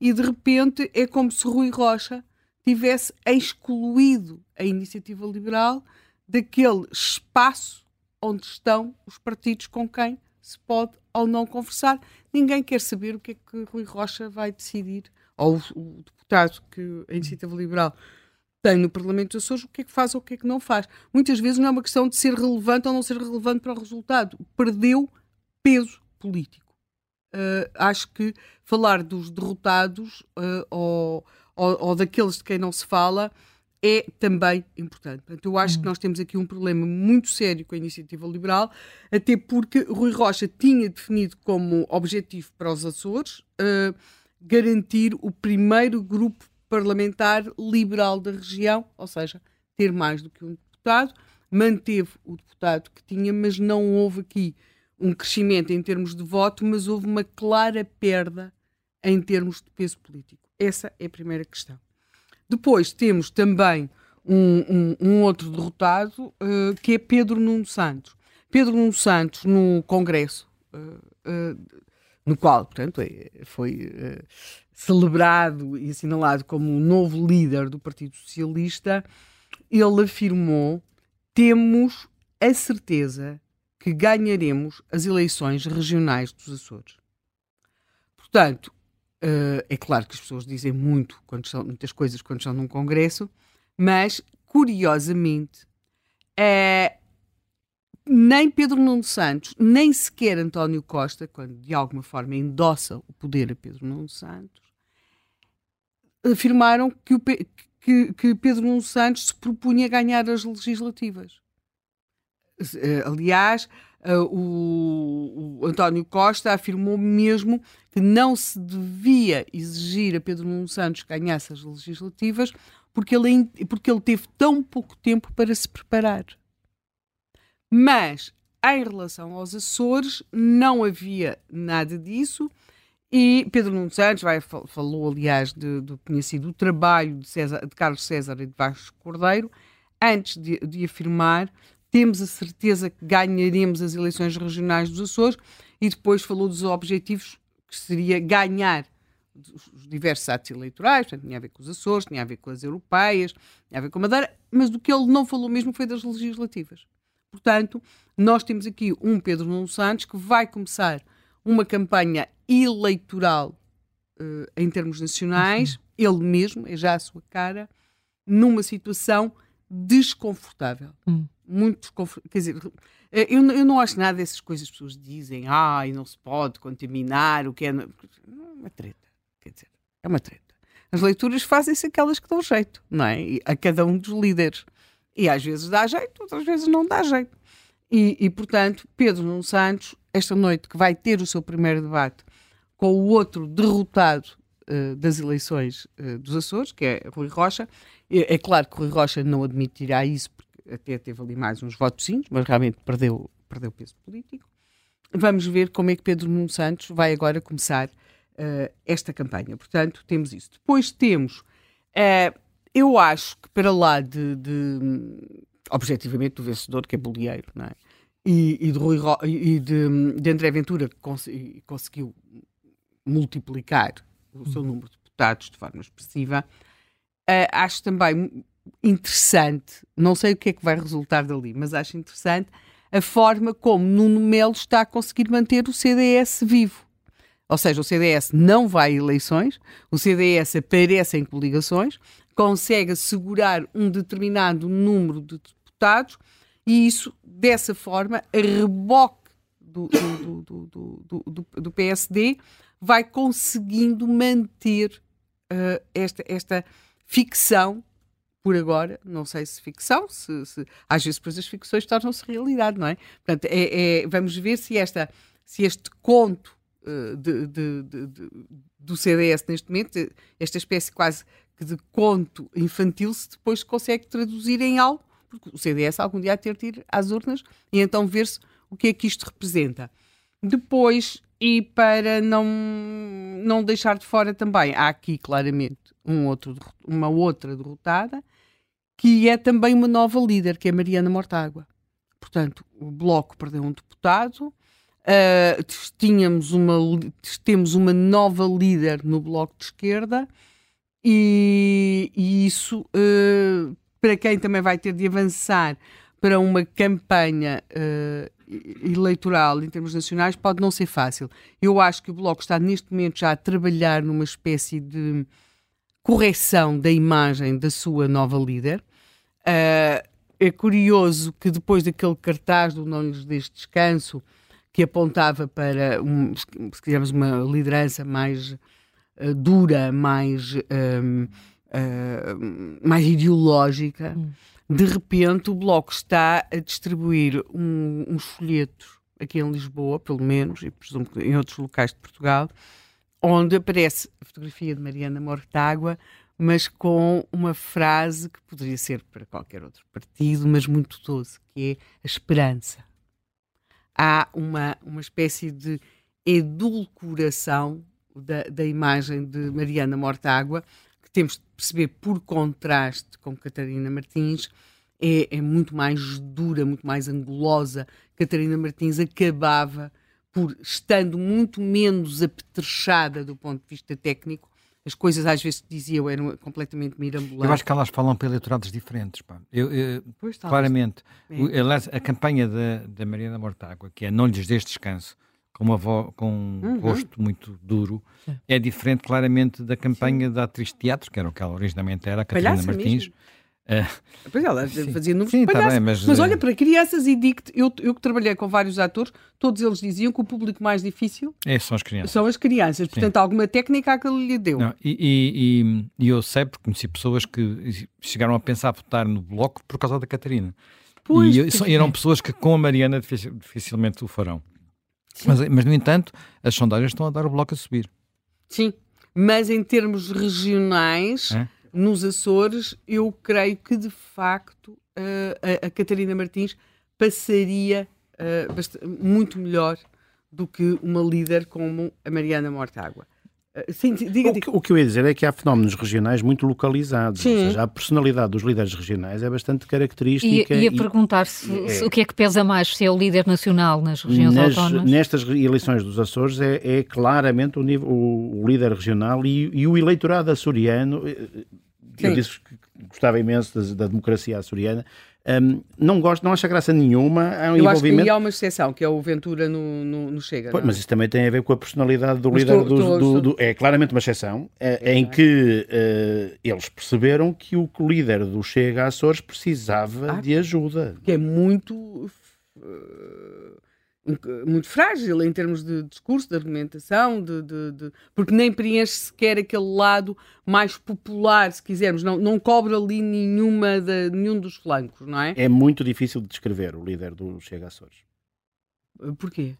e de repente é como se Rui Rocha tivesse excluído a iniciativa liberal daquele espaço onde estão os partidos com quem se pode ou não conversar. Ninguém quer saber o que é que Rui Rocha vai decidir, ou o, deputado que a iniciativa liberal tem no Parlamento dos Açores o que é que faz ou o que é que não faz. Muitas vezes não é uma questão de ser relevante ou não ser relevante para o resultado. Perdeu peso político. Uh, acho que falar dos derrotados uh, ou, ou, ou, daqueles de quem não se fala é também importante. Portanto, eu acho que uhum. nós temos aqui um problema muito sério com a iniciativa liberal, até porque Rui Rocha tinha definido como objetivo para os Açores uh, garantir o primeiro grupo parlamentar liberal da região, ou seja, ter mais do que um deputado, manteve o deputado que tinha, mas não houve aqui um crescimento em termos de voto, mas houve uma clara perda em termos de peso político. Essa é a primeira questão. Depois temos também um, um, um outro derrotado, uh, que é Pedro Nuno Santos. Pedro Nuno Santos, no Congresso, uh, uh, no qual, portanto, é, foi celebrado e assinalado como o novo líder do Partido Socialista, ele afirmou: temos a certeza que ganharemos as eleições regionais dos Açores. Portanto, uh, é claro que as pessoas dizem muito quando são, muitas coisas quando estão num congresso, mas, curiosamente, é, nem Pedro Nuno Santos, nem sequer António Costa, quando de alguma forma endossa o poder a Pedro Nuno Santos, afirmaram que, o, que, que Pedro Nuno Santos se propunha ganhar as legislativas. Eh, aliás, eh, o, o, António Costa afirmou mesmo que não se devia exigir a Pedro Nuno Santos que ganhasse as legislativas porque ele, porque ele teve tão pouco tempo para se preparar. Mas, em relação aos Açores, não havia nada disso e Pedro Nuno Santos vai, falou, aliás, de, do que tinha sido o trabalho de, César, de Carlos César e de Vasco Cordeiro, antes de, de afirmar temos a certeza que ganharemos as eleições regionais dos Açores e depois falou dos objetivos que seria ganhar os diversos atos eleitorais, portanto, tinha a ver com os Açores, tinha a ver com as europeias, tinha a ver com a Madeira, mas do que ele não falou mesmo foi das legislativas. Portanto, nós temos aqui um Pedro Nuno Santos que vai começar uma campanha eleitoral uh, em termos nacionais, ele mesmo, é já a sua cara, numa situação desconfortável. Hum muito. Quer dizer, eh, eu, eu não acho nada dessas coisas que as pessoas dizem, ah, não se pode contaminar, o que é. Não, é uma treta. Quer dizer, é uma treta. As leituras fazem-se aquelas que dão jeito, não é? A cada um dos líderes. E às vezes dá jeito, outras vezes não dá jeito. E, e portanto, Pedro Nuno Santos, esta noite, que vai ter o seu primeiro debate com o outro derrotado uh, das eleições uh, dos Açores, que é Rui Rocha, é, é claro que Rui Rocha não admitirá isso, até teve ali mais uns votozinhos, mas realmente perdeu, perdeu peso político. Vamos ver como é que Pedro Nuno Santos vai agora começar uh, esta campanha. Portanto, temos isso. Depois temos, uh, eu acho que para lá de, de, objetivamente, do vencedor, que é Bolieiro, não é? E, e de, Rui e de, de André Ventura, que cons conseguiu multiplicar o seu número de deputados de forma expressiva, uh, acho também interessante, não sei o que é que vai resultar dali, mas acho interessante a forma como Nuno Melo está a conseguir manter o CDS vivo. ou seja, o CDS não vai a eleições, o CDS aparece em coligações, consegue assegurar um determinado número de deputados e isso, dessa forma, a reboque do, do, do, do PSD, vai conseguindo manter uh, esta, esta ficção por agora, não sei se ficção, se, se às vezes depois as ficções tornam-se realidade, não é? Portanto, é, é, vamos ver se, esta, se este conto uh, de, de, de, do CDS neste momento, esta espécie quase de conto infantil, se depois consegue traduzir em algo, porque o CDS algum dia há de ter de ir às urnas e então ver-se o que é que isto representa. Depois, e para não, não deixar de fora também, há aqui claramente um outro, uma outra derrotada, que é também uma nova líder, que é Mariana Mortágua. Portanto, o Bloco perdeu um deputado, uh, tínhamos uma, temos uma nova líder no Bloco de Esquerda, e, e isso, uh, para quem também vai ter de avançar para uma campanha uh, eleitoral em termos nacionais, pode não ser fácil. Eu acho que o Bloco está neste momento já a trabalhar numa espécie de correção da imagem da sua nova líder. Uh, é curioso que depois daquele cartaz do Não lhes deste descanso, que apontava para, um, se quisermos, uma liderança mais uh, dura, mais, uh, mais ideológica, hum. de repente o Bloco está a distribuir um, uns folhetos aqui em Lisboa, pelo menos, e presumo que em outros locais de Portugal, onde aparece a fotografia de Mariana Mortágua, mas com uma frase que poderia ser para qualquer outro partido, mas muito doce, que é a esperança. Há uma, uma espécie de edulcoração da, da imagem de Mariana Mortágua, que temos de perceber por contraste com Catarina Martins, é, é muito mais dura, muito mais angulosa. Catarina Martins acabava por estando muito menos apetrechada do ponto de vista técnico, as coisas às vezes que diziam eram completamente mirabolantes. Eu acho que elas falam para eleitorados diferentes. Pá. Eu, eu pois, claramente, é. a campanha da, da Mariana Mortágua, que é Não lhes deste descanso, com uma voz, com um uhum. rosto muito duro, Sim. é diferente claramente da campanha Sim. da atriz de teatro, que era o que ela originalmente era, a Catarina Martins. Mesmo é. Pois ela sim. fazia números sim, de palhaço. Tá bem, mas, mas olha, para crianças e digo eu, eu que trabalhei com vários atores, todos eles diziam que o público mais difícil é, são as crianças. São as crianças. Portanto, alguma técnica que ele lhe deu. Não, e, e, e, eu sei, porque conheci pessoas que chegaram a pensar a votar no Bloco por causa da Catarina. Pois, e eram pessoas que com a Mariana dificilmente o farão. Mas, mas, no entanto, as sondagens estão a dar o Bloco a subir. Sim, mas em termos regionais... É? Nos Açores, eu creio que de facto uh, a, a, Catarina Martins passaria uh, muito melhor do que uma líder como a Mariana Mortágua. Uh, sim, diga, o, que, o, que, eu ia dizer é que há fenómenos regionais muito localizados, sim. ou seja, a personalidade dos líderes regionais é bastante característica. E ia perguntar se, é, se, o que é que pesa mais, se é o líder nacional nas regiões nas, autónomas? Nestas eleições dos Açores é, é claramente o, nível, o, o líder regional e, e, o eleitorado açoriano Sim. eu disse que gostava imenso da, da democracia açoriana. Um, não gosto, não acha graça nenhuma. Há um eu envolvimento... acho que há uma exceção, que é o Ventura no, no, no Chega. Pois, mas isso também tem a ver com a personalidade do mas líder do, do, do, É claramente uma exceção, é, é em que uh, eles perceberam que o líder do Chega Açores precisava ah, de ajuda. Que é muito. Uh muito frágil em termos de discurso, de argumentação, de, de, de, porque nem preenche sequer aquele lado mais popular, se quisermos, não, não cobre ali nenhuma de, nenhum dos flancos, não é? É muito difícil de descrever o líder do Chega Açores. Porquê?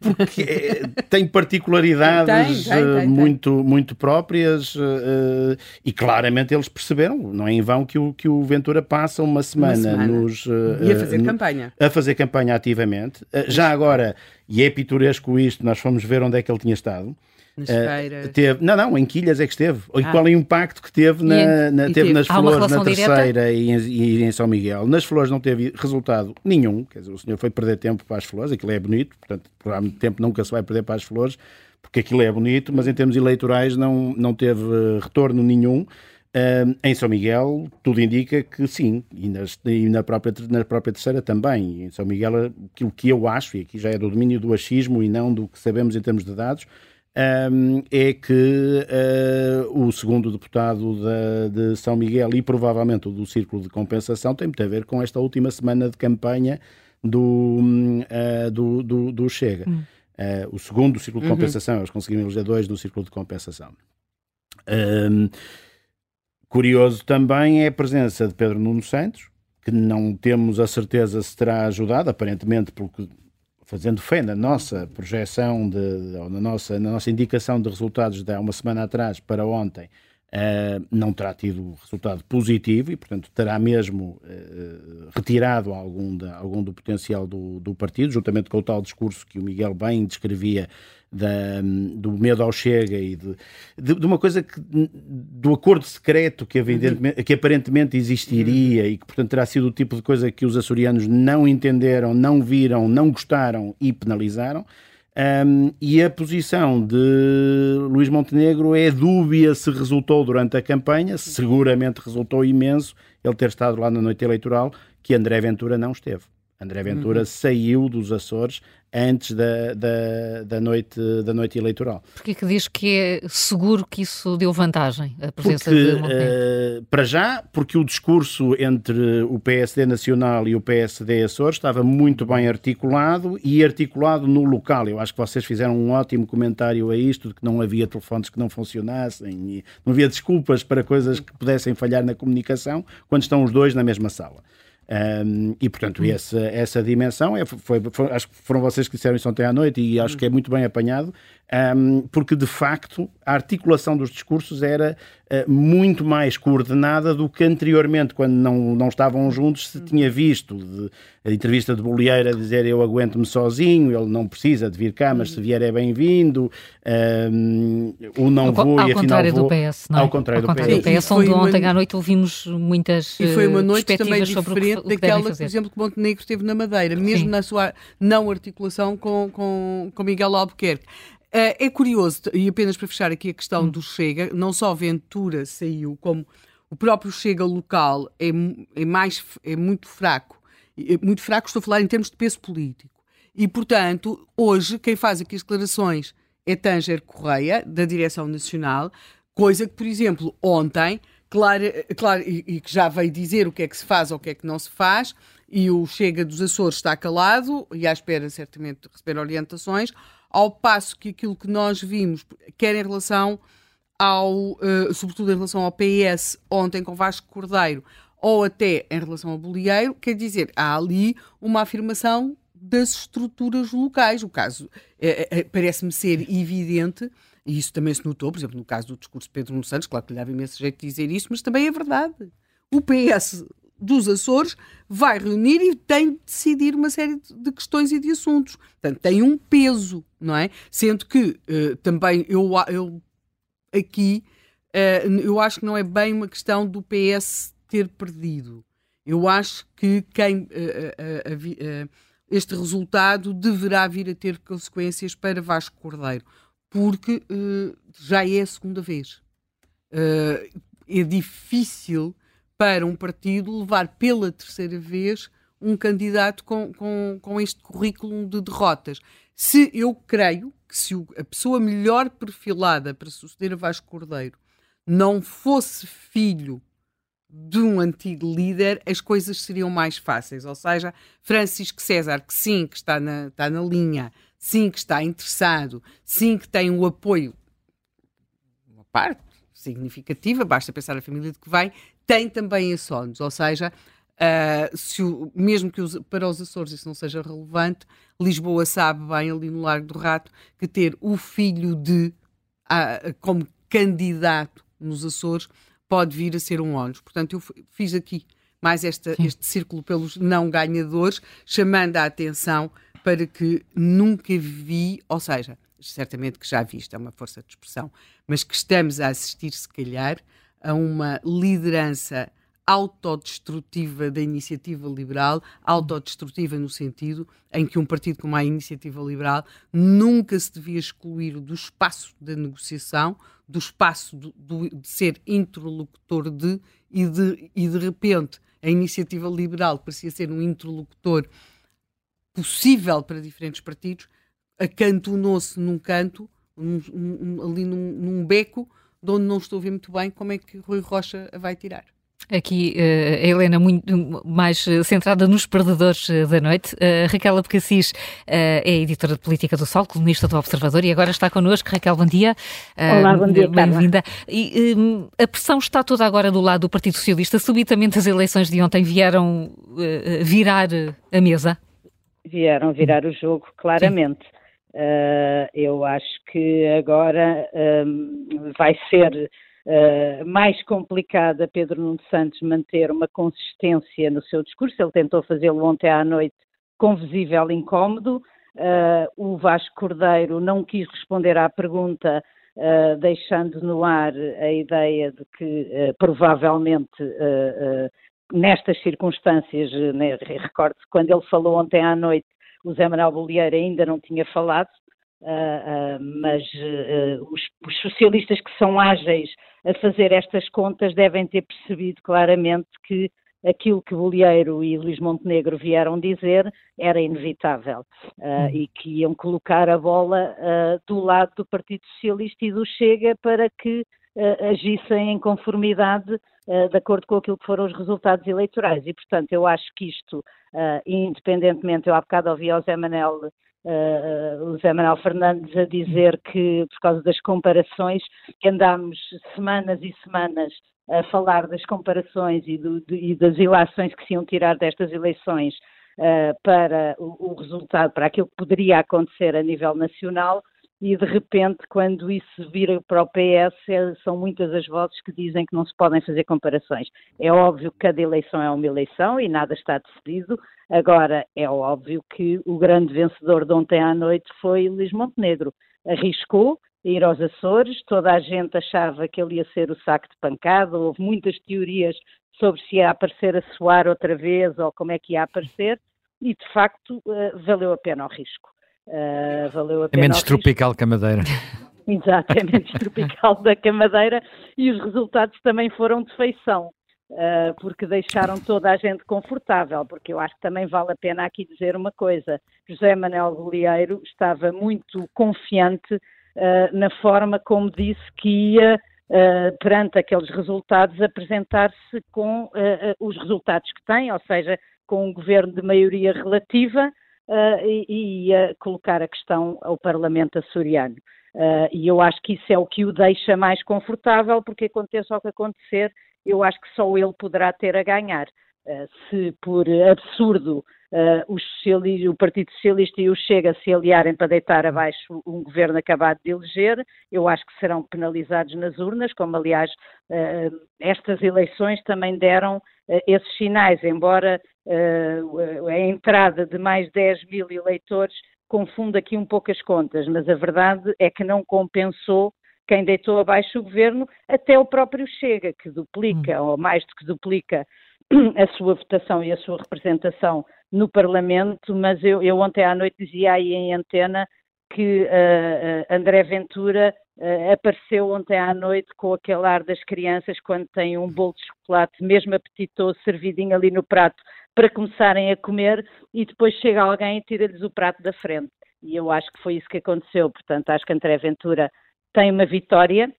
Porque é, tem particularidades tem, tem, tem, eh, muito, muito próprias uh, e claramente eles perceberam, não é em vão que o, que o Ventura passa uma semana, uma semana. nos. Uh, e a fazer campanha. A fazer campanha ativamente. Já agora, e é pitoresco isto, nós fomos ver onde é que ele tinha estado. Nas uh, feiras. Teve, não, não, em Quilhas é que esteve. Ah. E qual é o impacto que teve, na, na teve, teve, nas Flores, na Terceira e em, e em, São Miguel. Nas Flores não teve resultado nenhum, quer dizer, o senhor foi perder tempo para as Flores, aquilo é bonito, portanto, por há muito tempo nunca se vai perder para as Flores, porque aquilo é bonito, mas em termos eleitorais não, não teve eh, retorno nenhum. Uh, em São Miguel, tudo indica que sim, e, nas, e, na, própria, na própria terceira também. Em São Miguel, aquilo que eu acho, e aqui já é do domínio do achismo e não do que sabemos em termos de dados, um, é que uh, o segundo deputado da, de São Miguel e provavelmente o do Círculo de Compensação tem muito a ver com esta última semana de campanha do, uh, do, do, do, Chega. Hum. Uh, o segundo Círculo de uhum. Compensação, eles conseguiram eleger dois no Círculo de Compensação. Um, curioso também é a presença de Pedro Nuno Santos, que não temos a certeza se terá ajudado, aparentemente porque fazendo fé na nossa projeção, de, ou na, nossa, na nossa indicação de resultados de há uma semana atrás para ontem, Uh, não terá tido resultado positivo e, portanto, terá mesmo uh, retirado algum, algum do potencial do, do, partido, juntamente com o tal discurso que o Miguel bem descrevia da, do medo ao chega e de, de, de, uma coisa que do acordo secreto que, evidentemente, que aparentemente existiria e que portanto terá sido o tipo de coisa que os açorianos não entenderam, não viram, não gostaram e penalizaram. Um, e a posição de Luís Montenegro é dúbia se resultou durante a campanha, seguramente resultou imenso ele ter estado lá na noite eleitoral, que André Ventura não esteve. André Ventura uhum. saiu dos Açores antes da, da, da, noite, da noite eleitoral. Porquê que diz que é seguro que isso deu vantagem, a presença porque, de Montenegro? Uh, para já, porque o discurso entre o PSD Nacional e o PSD Açores estava muito bem articulado e articulado no local. Eu acho que vocês fizeram um ótimo comentário a isto, de que não havia telefones que não funcionassem e não havia desculpas para coisas que pudessem falhar na comunicação quando estão os dois na mesma sala. Um, e, portanto, hum. essa, essa dimensão, é, foi, foi, acho que foram vocês que disseram isso ontem à noite e acho hum. que é muito bem apanhado, um, porque de facto a articulação dos discursos era uh, muito mais coordenada do que anteriormente, quando não, não estavam juntos, se tinha visto de, a entrevista de Bolieira dizer eu aguento-me sozinho, ele não precisa de vir cá, mas se vier é bem-vindo, um, o não vou ao e afinal vou. Do PS, não é? Ao contrário, ao contrário do, PS. do PS, onde ontem à noite ouvimos muitas E foi uma noite também diferente que, daquela, por exemplo, que Montenegro esteve na Madeira, mesmo Sim. na sua não articulação com, com, com Miguel Albuquerque. Uh, é curioso, e apenas para fechar aqui a questão hum. do Chega, não só Ventura saiu, como o próprio Chega local é, é, mais, é muito fraco. É muito fraco, estou a falar em termos de peso político. E, portanto, hoje, quem faz aqui as declarações é Tanger Correia, da Direção Nacional, coisa que, por exemplo, ontem, claro, claro e, e, que já veio dizer o que é que se faz ou o que é que não se faz, e o Chega dos Açores está calado e à espera, certamente, de receber orientações ao passo que aquilo que nós vimos, quer em relação ao, uh, sobretudo em relação ao PS, ontem com Vasco Cordeiro, ou até em relação ao Bolieiro, quer dizer, há ali uma afirmação das estruturas locais. O caso é, é, parece-me ser evidente, e isso também se notou, por exemplo, no caso do discurso de Pedro Nuno Santos, claro que lhe dava imenso jeito de dizer isso, mas também é verdade. O PS dos Açores vai reunir e tem de decidir uma série de questões e de assuntos. Portanto, tem um peso, não é? Sendo que uh, também eu, eu aqui uh, eu acho que não é bem uma questão do PS ter perdido. Eu acho que quem uh, este resultado deverá vir a ter consequências para Vasco Cordeiro, porque já é a segunda vez. é difícil para um partido levar pela terceira vez um candidato com, com, com este currículo de derrotas. Se eu creio que se a pessoa melhor perfilada para suceder a Vasco Cordeiro não fosse filho de um antigo líder, as coisas seriam mais fáceis. Ou seja, Francisco César, que sim, que está na, está na linha, sim, que está interessado, sim, que tem o apoio, uma parte significativa, basta pensar a família de que vem, tem também esse ónus, ou seja, uh, se o, mesmo que os, para os Açores isso não seja relevante, Lisboa sabe bem ali no Largo do Rato que ter o filho de uh, como candidato nos Açores pode vir a ser um ónus. Portanto, eu fiz aqui mais esta, este círculo pelos não ganhadores, chamando a atenção para que nunca vi, ou seja, certamente que já vi, isto é uma força de expressão, mas que estamos a assistir, se calhar, a uma liderança autodestrutiva da iniciativa liberal, autodestrutiva no sentido em que um partido como a iniciativa liberal nunca se devia excluir do espaço da negociação, do espaço do, do, de ser interlocutor de e, de e de repente a iniciativa liberal parecia ser um interlocutor possível para diferentes partidos, acantonou-se num canto ali num, num beco de onde não estou a ver muito bem como é que Rui Rocha a vai tirar. Aqui uh, a Helena muito mais centrada nos perdedores uh, da noite. Uh, Raquel Abcacis é editora de política do Sol, colunista do Observador e agora está connosco. Raquel, bom dia. Olá, bom dia, Bem-vinda. E um, a pressão está toda agora do lado do Partido Socialista. Subitamente as eleições de ontem vieram virar a mesa? Vieram virar o jogo, claramente. Eu acho que agora um, vai ser uh, mais complicada Pedro Nuno Santos manter uma consistência no seu discurso. Ele tentou fazê-lo ontem à noite com visível incómodo. Uh, o Vasco Cordeiro não quis responder à pergunta, uh, deixando no ar a ideia de que provavelmente nestas circunstâncias, né, recordo-se, quando ele falou ontem à noite, o Zé Manuel Bolieiro ainda não tinha falado, Uh, uh, mas uh, os, os, socialistas que são ágeis a fazer estas contas devem ter percebido claramente que aquilo que Bolieiro e Luís Montenegro vieram dizer era inevitável uh, e que iam colocar a bola do lado do Partido Socialista e do Chega para que agissem em conformidade de acordo com aquilo que foram os resultados eleitorais. E, portanto, eu acho que isto, independentemente, eu há bocado ouvi ao Zé Manel uh, o Zé Manuel Fernandes a dizer que, por causa das comparações, que andámos semanas e semanas a falar das comparações e, do, e das ilações que se iam tirar destas eleições uh, para o, o, resultado, para aquilo que poderia acontecer a nível nacional, e de repente, quando isso vira para o PS, é, são muitas as vozes que dizem que não se podem fazer comparações. É óbvio que cada eleição é uma eleição e nada está decidido. Agora, é óbvio que o grande vencedor de ontem à noite foi Luís Montenegro. Arriscou ir aos Açores, toda a gente achava que ele ia ser o saco de pancada, houve muitas teorias sobre se ia aparecer a soar outra vez ou como é que ia aparecer, e de facto eh, valeu a pena o risco. Uh, valeu a pena. É menos tropical que a Madeira. (laughs) Exato, é menos tropical da que a Madeira e os resultados também foram de feição. Uh, porque deixaram toda a gente confortável, porque eu acho que também vale a pena aqui dizer uma coisa. José Manuel Bolieiro estava muito confiante uh, na forma como disse que ia, uh, perante aqueles resultados, apresentar-se com os resultados que tem, ou seja, com um governo de maioria relativa, uh, e, ia colocar a questão ao Parlamento açoriano. Uh, e eu acho que isso é o que o deixa mais confortável, porque aconteça o que acontecer, eu acho que só ele poderá ter a ganhar. Uh, se por absurdo uh, o Partido Socialista e o Chega se aliarem para deitar abaixo um governo acabado de eleger, eu acho que serão penalizados nas urnas, como aliás estas eleições também deram esses sinais, embora a entrada de mais 10 mil eleitores confunde aqui um pouco as contas, mas a verdade é que não compensou quem deitou abaixo o governo, até o próprio Chega, que duplica, hum. ou mais do que duplica, (clears throat) a sua votação e a sua representação no Parlamento, mas eu, eu ontem à noite dizia aí em antena que uh, André Ventura uh, apareceu ontem à noite com aquele ar das crianças quando têm um bolo de chocolate, mesmo apetitoso, servidinho ali no prato, para começarem a comer e depois chega alguém e tira-lhes o prato da frente. E eu acho que foi isso que aconteceu. Portanto, acho que André Ventura tem uma vitória,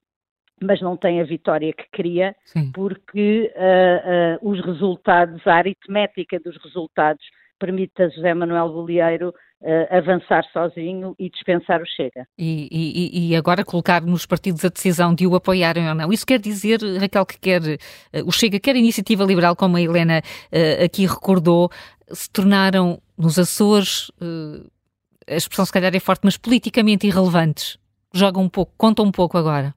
mas não tem a vitória que queria, Sim. porque uh, os resultados, a aritmética dos resultados, permite a José Manuel Bolieiro uh, avançar sozinho e dispensar o Chega. E, e, e, agora colocar nos partidos a decisão de o apoiarem ou não. Isso quer dizer, Raquel, que quer uh, o Chega, quer a Iniciativa Liberal, como a Helena uh, aqui recordou, se tornaram nos Açores, a expressão se calhar é forte, mas politicamente irrelevantes. Jogam um pouco, contam um pouco agora.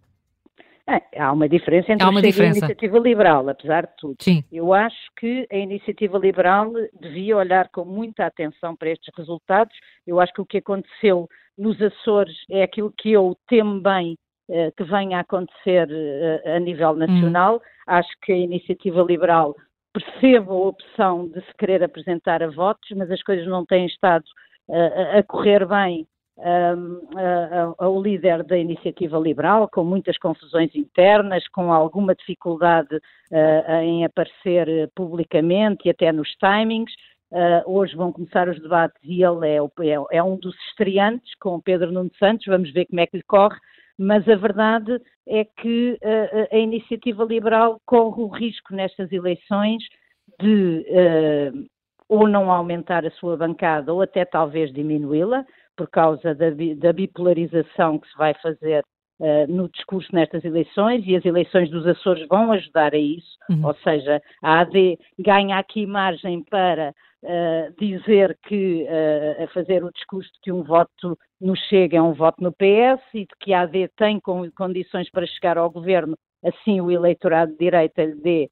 É, há uma diferença entre uma diferença. a iniciativa liberal, apesar de tudo. Sim. Eu acho que a iniciativa liberal devia olhar com muita atenção para estes resultados. Eu acho que o que aconteceu nos Açores é aquilo que eu temo bem eh, que venha a acontecer eh, a nível nacional. Hum. Acho que a iniciativa liberal percebe a opção de se querer apresentar a votos, mas as coisas não têm estado uh, a correr bem ao líder da iniciativa liberal, com muitas confusões internas, com alguma dificuldade uh, em aparecer publicamente e até nos timings, Uh, hoje vão começar os debates e ele é, é, é, um dos estreantes com Pedro Nuno Santos, vamos ver como é que lhe corre, mas a verdade é que uh, a iniciativa liberal corre o risco nestas eleições de ou não aumentar a sua bancada ou até talvez diminuí-la, por causa da, da, bipolarização que se vai fazer uh, no discurso nestas eleições e as eleições dos Açores vão ajudar a isso, uhum. ou seja, a AD ganha aqui margem para uh, dizer que, uh, a fazer o discurso de que um voto no Chega é um voto no PS e de que a AD tem condições para chegar ao governo, assim o eleitorado de direita lhe dê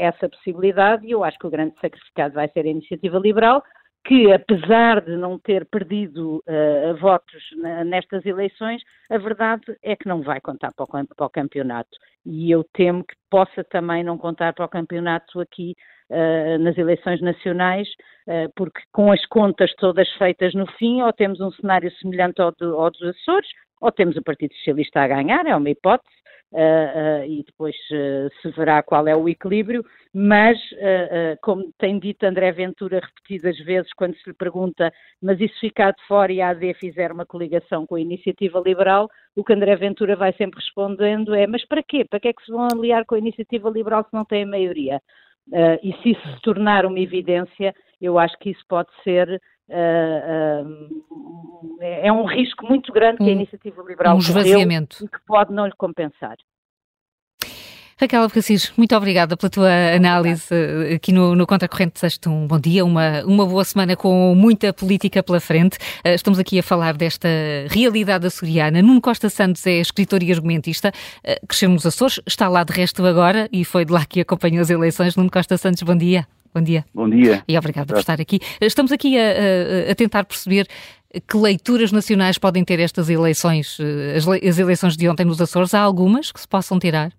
essa possibilidade e eu acho que o grande sacrificado vai ser a iniciativa liberal, que, apesar de não ter perdido uh, votos nestas eleições, a verdade é que não vai contar para o, para o, campeonato. E eu temo que possa também não contar para o campeonato aqui uh, nas eleições nacionais, uh, porque com as contas todas feitas no fim, ou temos um cenário semelhante ao, do, ao dos Açores, ou temos o Partido Socialista a ganhar, é uma hipótese, Uh, uh, e depois uh, se verá qual é o equilíbrio, mas, como tem dito André Ventura repetidas vezes, quando se lhe pergunta, mas isso ficar de fora e a AD fizer uma coligação com a Iniciativa Liberal, o que André Ventura vai sempre respondendo é, mas para quê? Para que é que se vão aliar com a Iniciativa Liberal se não têm a maioria? e se isso se tornar uma evidência, eu acho que isso pode ser Uh, é um risco muito grande que a iniciativa liberal um esvaziamento. e que pode não lhe compensar. Raquel Abcacis, muito obrigada pela tua análise eh, aqui no, no Contracorrente. Desejo-te um bom dia, uma, uma boa semana com muita política pela frente. Uh, estamos aqui a falar desta realidade açoriana. Nuno Costa Santos é escritor e argumentista, cresceu nos Açores, está lá de resto agora e foi de lá que acompanhou as eleições. Nuno Costa Santos, bom dia. Bom dia. Bom dia. E obrigada por estar aqui. Estamos aqui a, a, a, tentar perceber que leituras nacionais podem ter estas eleições, eh, as, as, eleições de ontem nos Açores. Há algumas que se possam tirar?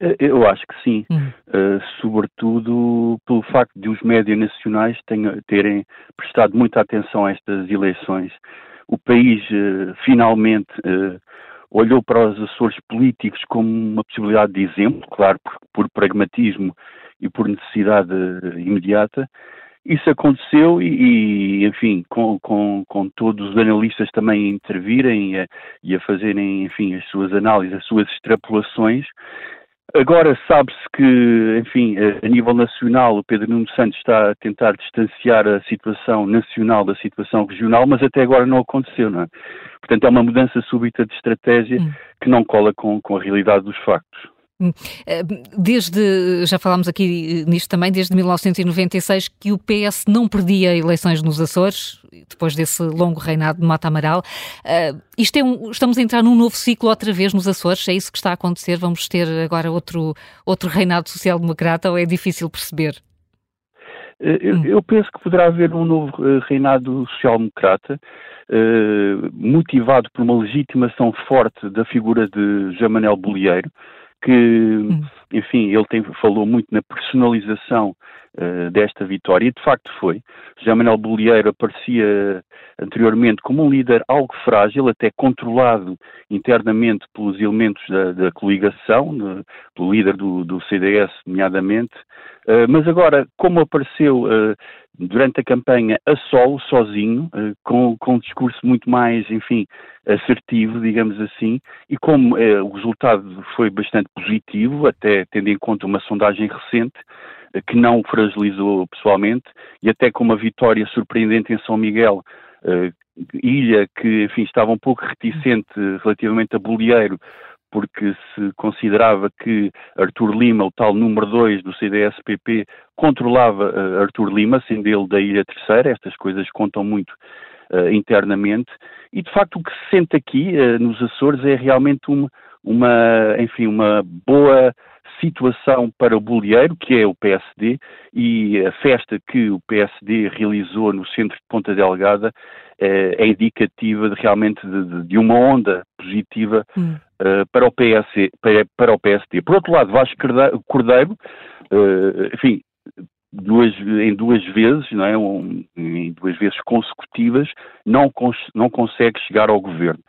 Eh, eu acho que sim, hum. uh, sobretudo pelo facto de os médias nacionais tenham, terem prestado muita atenção a estas eleições. O país uh, finalmente uh, olhou para os Açores políticos como uma possibilidade de exemplo, claro, por, por pragmatismo e por necessidade imediata. Isso aconteceu e, e enfim, com, com, com, todos os analistas também a intervirem e a, e a fazerem, enfim, as suas análises, as suas extrapolações, Agora sabe-se que, enfim, a nível nacional, o Pedro Nuno Santos está a tentar distanciar a situação nacional da situação regional, mas até agora não aconteceu, não é? Portanto, é uma mudança súbita de estratégia hum. que não cola com, com a realidade dos factos. Hum. Eh, desde, já falámos aqui nisto também, desde 1996 que o PS não perdia eleições nos Açores, depois desse longo reinado de Mata Amaral. Uh, isto é um, estamos a entrar num novo ciclo outra vez nos Açores, é isso que está a acontecer? Vamos ter agora outro, outro reinado social-democrata ou é difícil perceber? Eh, eu, hum. eu, penso que poderá haver um novo reinado social-democrata, motivado por uma legitimação forte da figura de José Manuel Bolieiro, que, hum. enfim, ele tem, falou muito na personalização uh, desta vitória, e de facto foi. José Manuel Bolieiro aparecia anteriormente como um líder algo frágil, até controlado internamente pelos elementos da, da coligação, de, pelo líder do, do CDS, nomeadamente, uh, mas agora, como apareceu uh, durante a campanha a solo, sozinho, com, com um discurso muito mais, enfim, assertivo, digamos assim, e como o resultado foi bastante positivo, até tendo em conta uma sondagem recente, que não o fragilizou pessoalmente, e até com uma vitória surpreendente em São Miguel, uh, ilha que, enfim, estava um pouco reticente relativamente a Bolieiro, porque se considerava que Artur Lima, o tal número 2 do CDS-PP, controlava uh, Artur Lima, sendo ele da Ilha Terceira, estas coisas contam muito uh, internamente, e de facto o que se sente aqui uh, nos Açores é realmente uma, enfim, uma boa situação para o bolieiro, que é o PSD, e a festa que o PSD realizou no centro de Ponta Delgada eh, é indicativa de, realmente de, de, uma onda positiva hum. uh, para, o PS, para, para, o PSD. Por outro lado, Vasco Cordeiro, uh, enfim, duas, em duas vezes, não é? Um, em duas vezes consecutivas, não, cons não consegue chegar ao governo.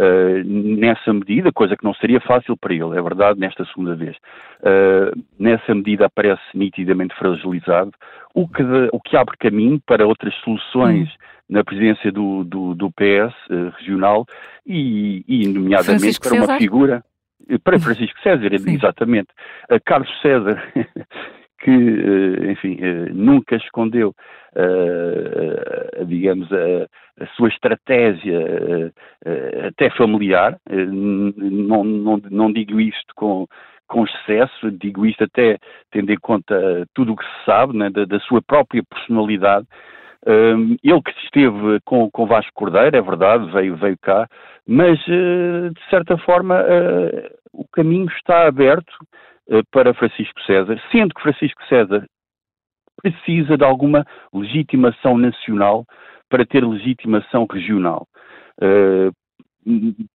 Uh, nessa medida, coisa que não seria fácil para ele, é verdade, nesta segunda vez, uh, nessa medida aparece nitidamente fragilizado, o que, o que abre caminho para outras soluções hum. na presidência do, do, do PS uh, regional e, e nomeadamente Francisco para César? uma figura para Francisco César, exatamente. Carlos César (laughs) que, eh, enfim, eh, nunca escondeu, uh, digamos, a, a, sua estratégia até familiar. Não, não, não digo isto com, com excesso, digo isto até tendo em conta tudo o que se sabe né, da, da, sua própria personalidade. Ele que esteve com, com Vasco Cordeiro, é verdade, veio, veio cá, mas de certa forma o caminho está aberto para Francisco César, sendo que Francisco César precisa de alguma legitimação nacional para ter legitimação regional.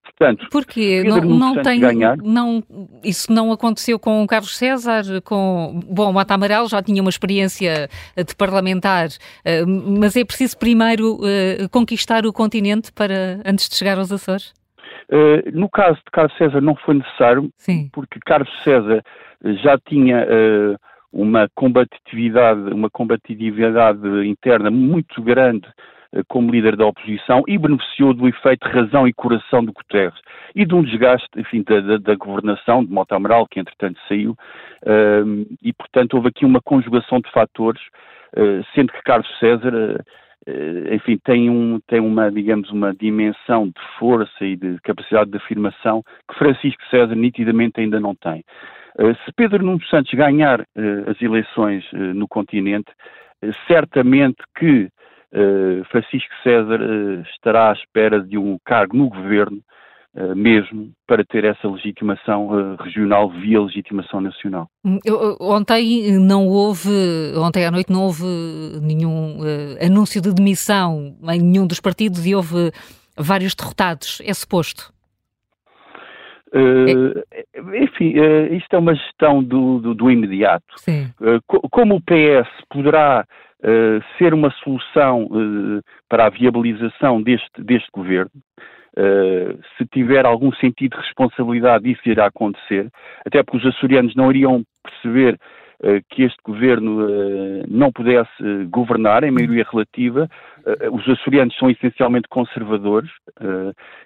Portanto, Porquê? Não, não tem, ganhar. não, isso não aconteceu com o Carlos César, com, bom, o Mata Amaral já tinha uma experiência eh, de parlamentar, eh, mas é preciso primeiro uh, conquistar o continente para, antes de chegar aos Açores? Uh, no caso de Carlos César não foi necessário, Sim. porque Carlos César já tinha uh, uma combatividade, uma combatividade interna muito grande eh, como líder da oposição e beneficiou do efeito razão e coração do Guterres e de um desgaste, enfim, da, da, da governação de Mota Amaral, que entretanto saiu, e portanto houve aqui uma conjugação de fatores, sendo que Carlos César, enfim, tem, um, tem uma, digamos, uma dimensão de força e de capacidade de afirmação que Francisco César nitidamente ainda não tem. se Pedro Nuno Santos ganhar as eleições no continente, certamente que Francisco César estará à espera de um cargo no governo mesmo para ter essa legitimação regional via legitimação nacional. Hum, ontem não houve, ontem à noite não houve nenhum anúncio de demissão em nenhum dos partidos e houve vários derrotados, é suposto? Uh, enfim, uh, isto é uma gestão do, do, do imediato. Uh, co como o PS poderá ser uma solução para a viabilização deste, deste governo. Uh, se tiver algum sentido de responsabilidade, isso irá acontecer, até porque os açorianos não iriam perceber que este governo não pudesse governar em maioria relativa. os açorianos são essencialmente conservadores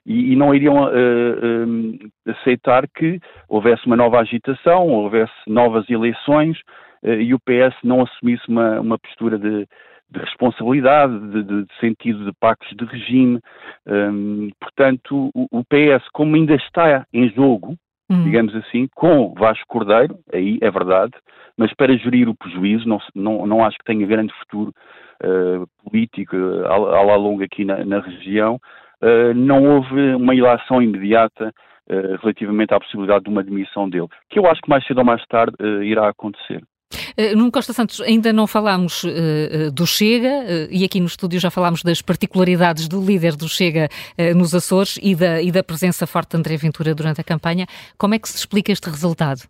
e, e, não iriam aceitar que houvesse uma nova agitação, houvesse novas eleições, eh, e o PS não assumisse uma, uma postura de, de responsabilidade, de, de, sentido de pactos de regime. Um, portanto, o, o, PS, como ainda está em jogo, hum. digamos assim, com Vasco Cordeiro, aí é verdade, mas para gerir o prejuízo, não, não, não acho que tenha grande futuro uh, político uh, à, à longa aqui na, na região. Uh, não houve uma ilação imediata relativamente à possibilidade de uma demissão dele, que eu acho que mais cedo ou mais tarde irá acontecer. Uh, Nuno Costa Santos, ainda não falámos uh, do Chega, e aqui no estúdio já falámos das particularidades do líder do Chega nos Açores e da, e da presença forte de André Ventura durante a campanha. Como é que se explica este resultado?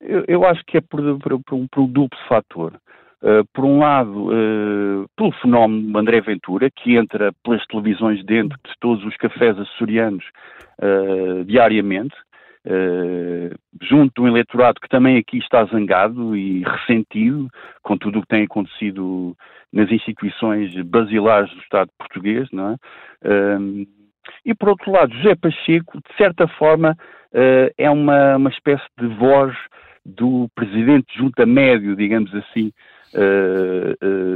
Eu, eu acho que é por, por, por, um, por um duplo fator. Uh, por um lado, uh, pelo fenómeno André Ventura, que entra pelas televisões dentro de todos os cafés açorianos uh, diariamente, Uh, junto do eleitorado que também aqui está zangado e ressentido com tudo o que tem acontecido nas instituições basilares do Estado português, não é? Uh, e por outro lado, José Pacheco, de certa forma, uh, é uma, uma espécie de voz do presidente junta médio, digamos assim,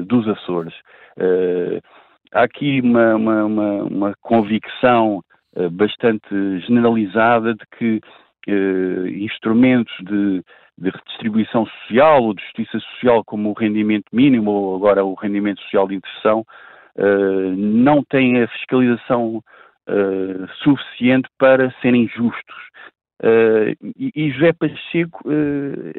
dos Açores. há aqui uma, uma, uma, uma convicção eh, bastante generalizada de que uh, instrumentos de, de, redistribuição social ou de justiça social, como o rendimento mínimo ou agora o rendimento social de inserção, uh, não têm a fiscalização suficiente para serem justos. E, e José Pacheco,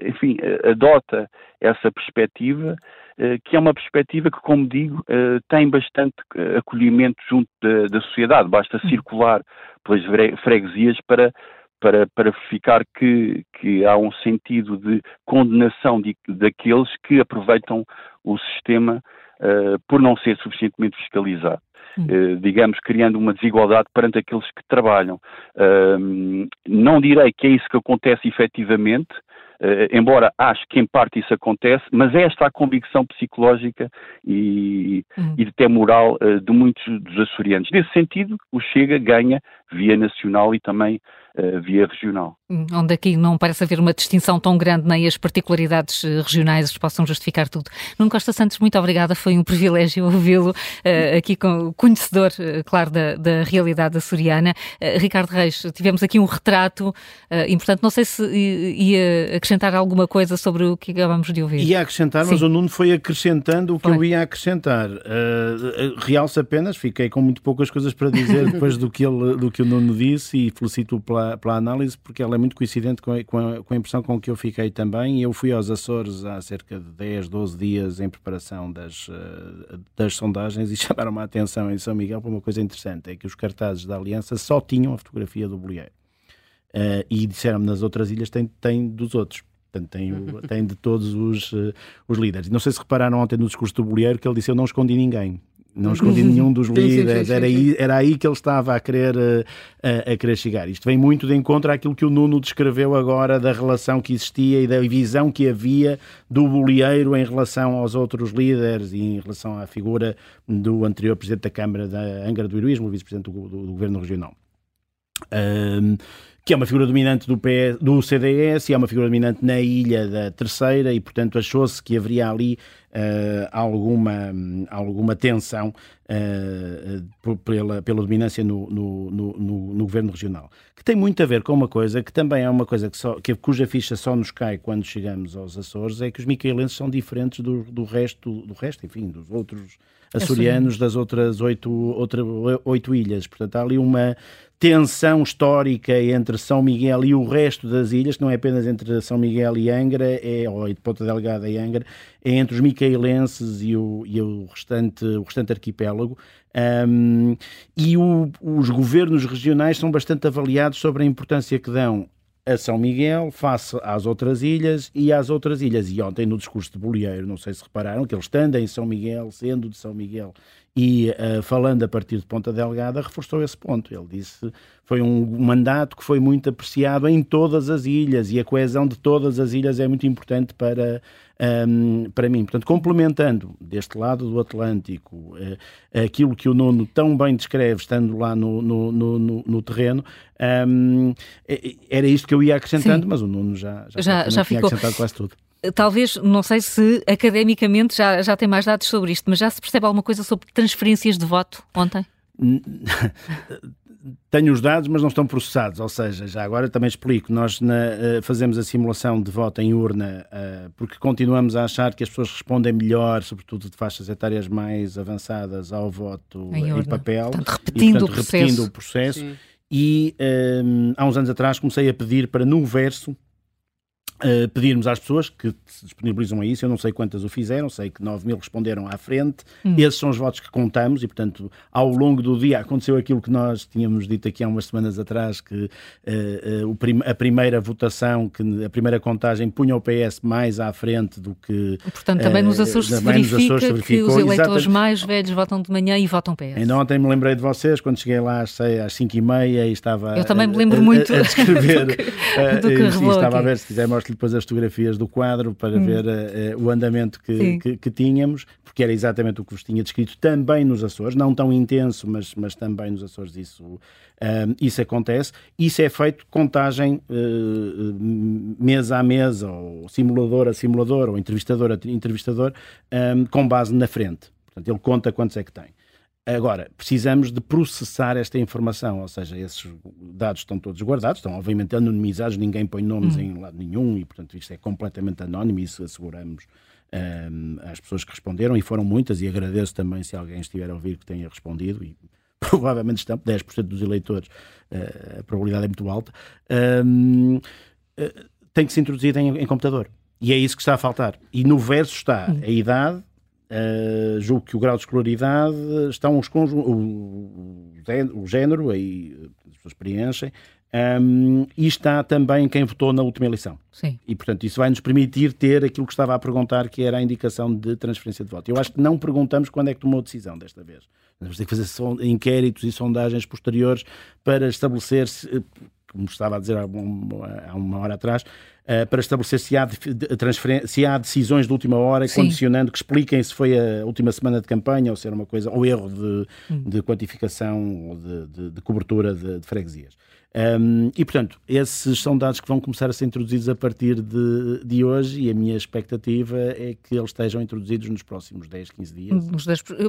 enfim, adota essa perspectiva eh, que é uma perspectiva que, como digo, eh, tem bastante eh, acolhimento junto da, da sociedade. Basta hum. circular pelas freguesias para, para, para verificar que, que há um sentido de condenação de, daqueles que aproveitam o sistema uh, por não ser suficientemente fiscalizado. Uh, digamos, criando uma desigualdade perante aqueles que trabalham. Uh, não direi que é isso que acontece efetivamente, Uh, embora acho que em parte isso acontece, mas é esta a convicção psicológica e, uhum. e até moral uh, de muitos dos açorianos. Nesse sentido, o Chega ganha via nacional e também uh, via regional. Hum, onde aqui não parece haver uma distinção tão grande, nem as particularidades regionais possam justificar tudo. Nuno Costa Santos, muito obrigada, foi um privilégio (laughs) ouvi-lo aqui com conhecedor, claro, da, da realidade açoriana. Ricardo Reis, tivemos aqui um retrato importante, não sei se ia acrescentar alguma coisa sobre o que acabamos de ouvir? Ia acrescentar, mas Sim. o Nuno foi acrescentando o que foi. eu ia acrescentar. Uh, Realço apenas, fiquei com muito poucas coisas para dizer (laughs) depois do que, ele, do que o Nuno disse e felicito pela, pela análise porque ela é muito coincidente com a, com, a, com a impressão com que eu fiquei também. Eu fui aos Açores há cerca de 10, 12 dias em preparação das, uh, das sondagens e (laughs) chamaram-me a atenção em São Miguel para uma coisa interessante, é que os cartazes da Aliança só tinham a fotografia do bolieiro. Uh, e disseram-me nas outras ilhas tem, tem dos outros. Portanto, tem, (laughs) tem de todos os, uh, os líderes. Não sei se repararam ontem no discurso do Bolheiro que ele disse: Eu não escondi ninguém. Não escondi nenhum dos (laughs) líderes, era aí, era aí que ele estava a querer, uh, a, a, querer chegar. Isto vem muito de encontro àquilo que o Nuno descreveu agora da relação que existia e da visão que havia do bolieiro em relação aos outros líderes e em relação à figura do anterior Presidente da Câmara da Angra do Heroísmo, o Vice-Presidente do, do, do, Governo Regional. Um, que é uma figura dominante do, PS, do CDS e é uma figura dominante na ilha da Terceira e, portanto, achou-se que haveria ali uh, alguma, alguma tensão uh, pela, pela dominância no, no, no, no, governo regional. Que tem muito a ver com uma coisa que também é uma coisa que só, que, cuja ficha só nos cai quando chegamos aos Açores, é que os micaelenses são diferentes do, do, resto, do resto, enfim, dos outros açorianos das outras oito, outra, oito ilhas. Portanto, há ali uma tensão histórica entre São Miguel e o resto das ilhas, que não é apenas entre São Miguel e Angra, é, ou de Ponta Delgada e Angra, é entre os micaelenses e o, e o, restante, o restante arquipélago. Um, e o, os governos regionais são bastante avaliados sobre a importância que dão a São Miguel face às outras ilhas e às outras ilhas. E ontem, no discurso de Bolieiro, não sei se repararam, que ele estando em São Miguel, sendo de São Miguel e uh, falando a partir de Ponta Delgada, reforçou esse ponto. Ele disse foi um mandato que foi muito apreciado em todas as ilhas e a coesão de todas as ilhas é muito importante para, um, ehm, para mim. Portanto, complementando deste lado do Atlântico uh, aquilo que o Nuno tão bem descreve, estando lá no, no, no, no terreno, um, ehm, era isto que eu ia acrescentando, Sim. mas o Nuno já, já, já, já ficou. acrescentado quase tudo talvez, não sei se academicamente já, já tem mais dados sobre isto, mas já se percebe alguma coisa sobre transferências de voto ontem? (laughs) Tenho os dados, mas não estão processados, ou seja, já agora também explico, nós na, uh, fazemos a simulação de voto em urna uh, porque continuamos a achar que as pessoas respondem melhor, sobretudo de faixas etárias mais avançadas, ao voto em, em papel. Portanto, repetindo, e, portanto, o processo. repetindo o processo. E um, há uns anos atrás comecei a pedir para no verso Uh, pedirmos às pessoas que se disponibilizam a isso, eu não sei quantas o fizeram, sei que 9 mil responderam à frente, hum. esses são os votos que contamos e, portanto, ao longo do dia aconteceu aquilo que nós tínhamos dito aqui há umas semanas atrás, que uh, uh, prim a primeira votação, que a primeira contagem punha o PS mais à frente do que... Portanto, também nos Açores se verifica Açores que os eleitores exatamente. mais velhos votam de manhã e votam PS. Ainda ontem me lembrei de vocês, quando cheguei lá às, às 5 e meia e estava... Eu também me lembro muito a, a descrever, (laughs) do que, do que estava a ver, se quiser mostro depois as fotografias do quadro para hum. ver uh, o andamento que, que, que, tínhamos, porque era exatamente o que vos tinha descrito também nos Açores, não tão intenso, mas, mas também nos Açores isso, uh, isso acontece. Isso é feito contagem uh, mesa a mesa, ou simulador a simulador, ou entrevistador a entrevistador, um, com base na frente. Portanto, ele conta quantos é que tem. Agora, precisamos de processar esta informação, ou seja, esses dados estão todos guardados, estão obviamente anonimizados, ninguém põe nomes hum. em lado nenhum e, portanto, isto é completamente anónimo e isso asseguramos um, às pessoas que responderam e foram muitas e agradeço também se alguém estiver a ouvir que tenha respondido e (laughs) provavelmente estão 10% dos eleitores, uh, a probabilidade é muito alta, um, uh, tem que ser introduzido em, em computador. E é isso que está a faltar. E no verso está hum. a idade, Uh, julgo que o grau de escolaridade estão os o, o, género, aí as pessoas preenchem, Um, e está também quem votou na última eleição. Sim. E, portanto, isso vai nos permitir ter aquilo que estava a perguntar, que era a indicação de transferência de voto. Eu acho que não perguntamos quando é que tomou a decisão desta vez. Vamos ter que fazer inquéritos e sondagens posteriores para estabelecer se, eh, como estava a dizer há uma hora atrás, uh, para estabelecer se há, se há decisões de última hora, Sim. condicionando que expliquem se foi a última semana de campanha ou se era uma coisa, ou erro de, hum. de quantificação ou de, de, de cobertura de, de freguesias. Um, e, portanto, esses são dados que vão começar a ser introduzidos a partir de, de hoje e a minha expectativa é que eles estejam introduzidos nos próximos 10, 15 dias.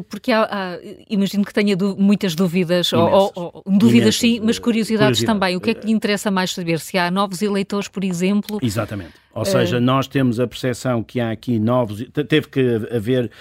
Porque há, há, imagino que tenha muitas dúvidas, ou, ou, dúvidas sim, mas curiosidades curiosidade. também. O que é que lhe interessa mais saber? Se há novos eleitores, por exemplo? Exatamente. Ou seja, uh... nós temos a percepção que há aqui novos. Teve que haver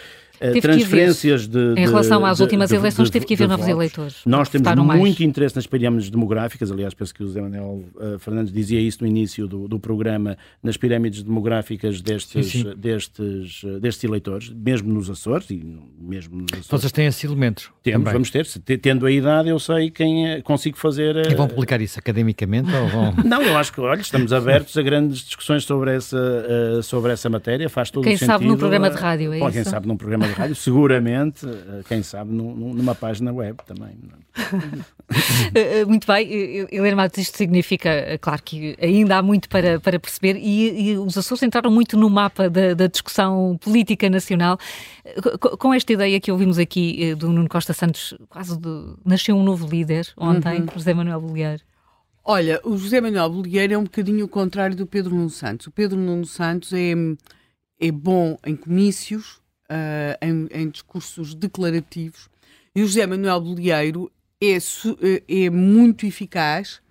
Teve transferências de, de, Em relação às de, últimas eleições, teve que haver novos eleitores. Nós temos muito mais. interesse nas pirâmides demográficas, aliás, penso que o José Manuel uh, Fernandes dizia isso no início do, do programa, nas pirâmides demográficas destes, sim, sim. Destes, uh, destes eleitores, mesmo nos Açores e mesmo nos Açores. Vocês têm esses elementos? Temos, também. vamos ter. Tendo a idade, eu sei quem é, consigo fazer. Uh, e vão publicar isso academicamente ou vão... (laughs) Não, eu acho que, olha, estamos abertos a grandes discussões sobre essa, sobre essa matéria, faz todo quem o sentido. Quem sabe num programa de rádio, é Pô, isso? Quem sabe num programa de rádio, seguramente, eh, quem sabe, numa página web também. (laughs) Eh, eh, muito bem, Helena Matos, isto significa, claro que ainda há muito para, para perceber e, e os Açores entraram muito no mapa da, da discussão política nacional. Com esta ideia que ouvimos aqui do Nuno Costa Santos, quase de, nasceu um novo líder ontem, uhum. José Manuel Bolieiro. Olha, o José Manuel Bolieiro é um bocadinho o contrário do Pedro Nuno Santos. O Pedro Nuno Santos é, é bom em comícios, uh, em, em, discursos declarativos. E o José Manuel Bolieiro é, é muito eficaz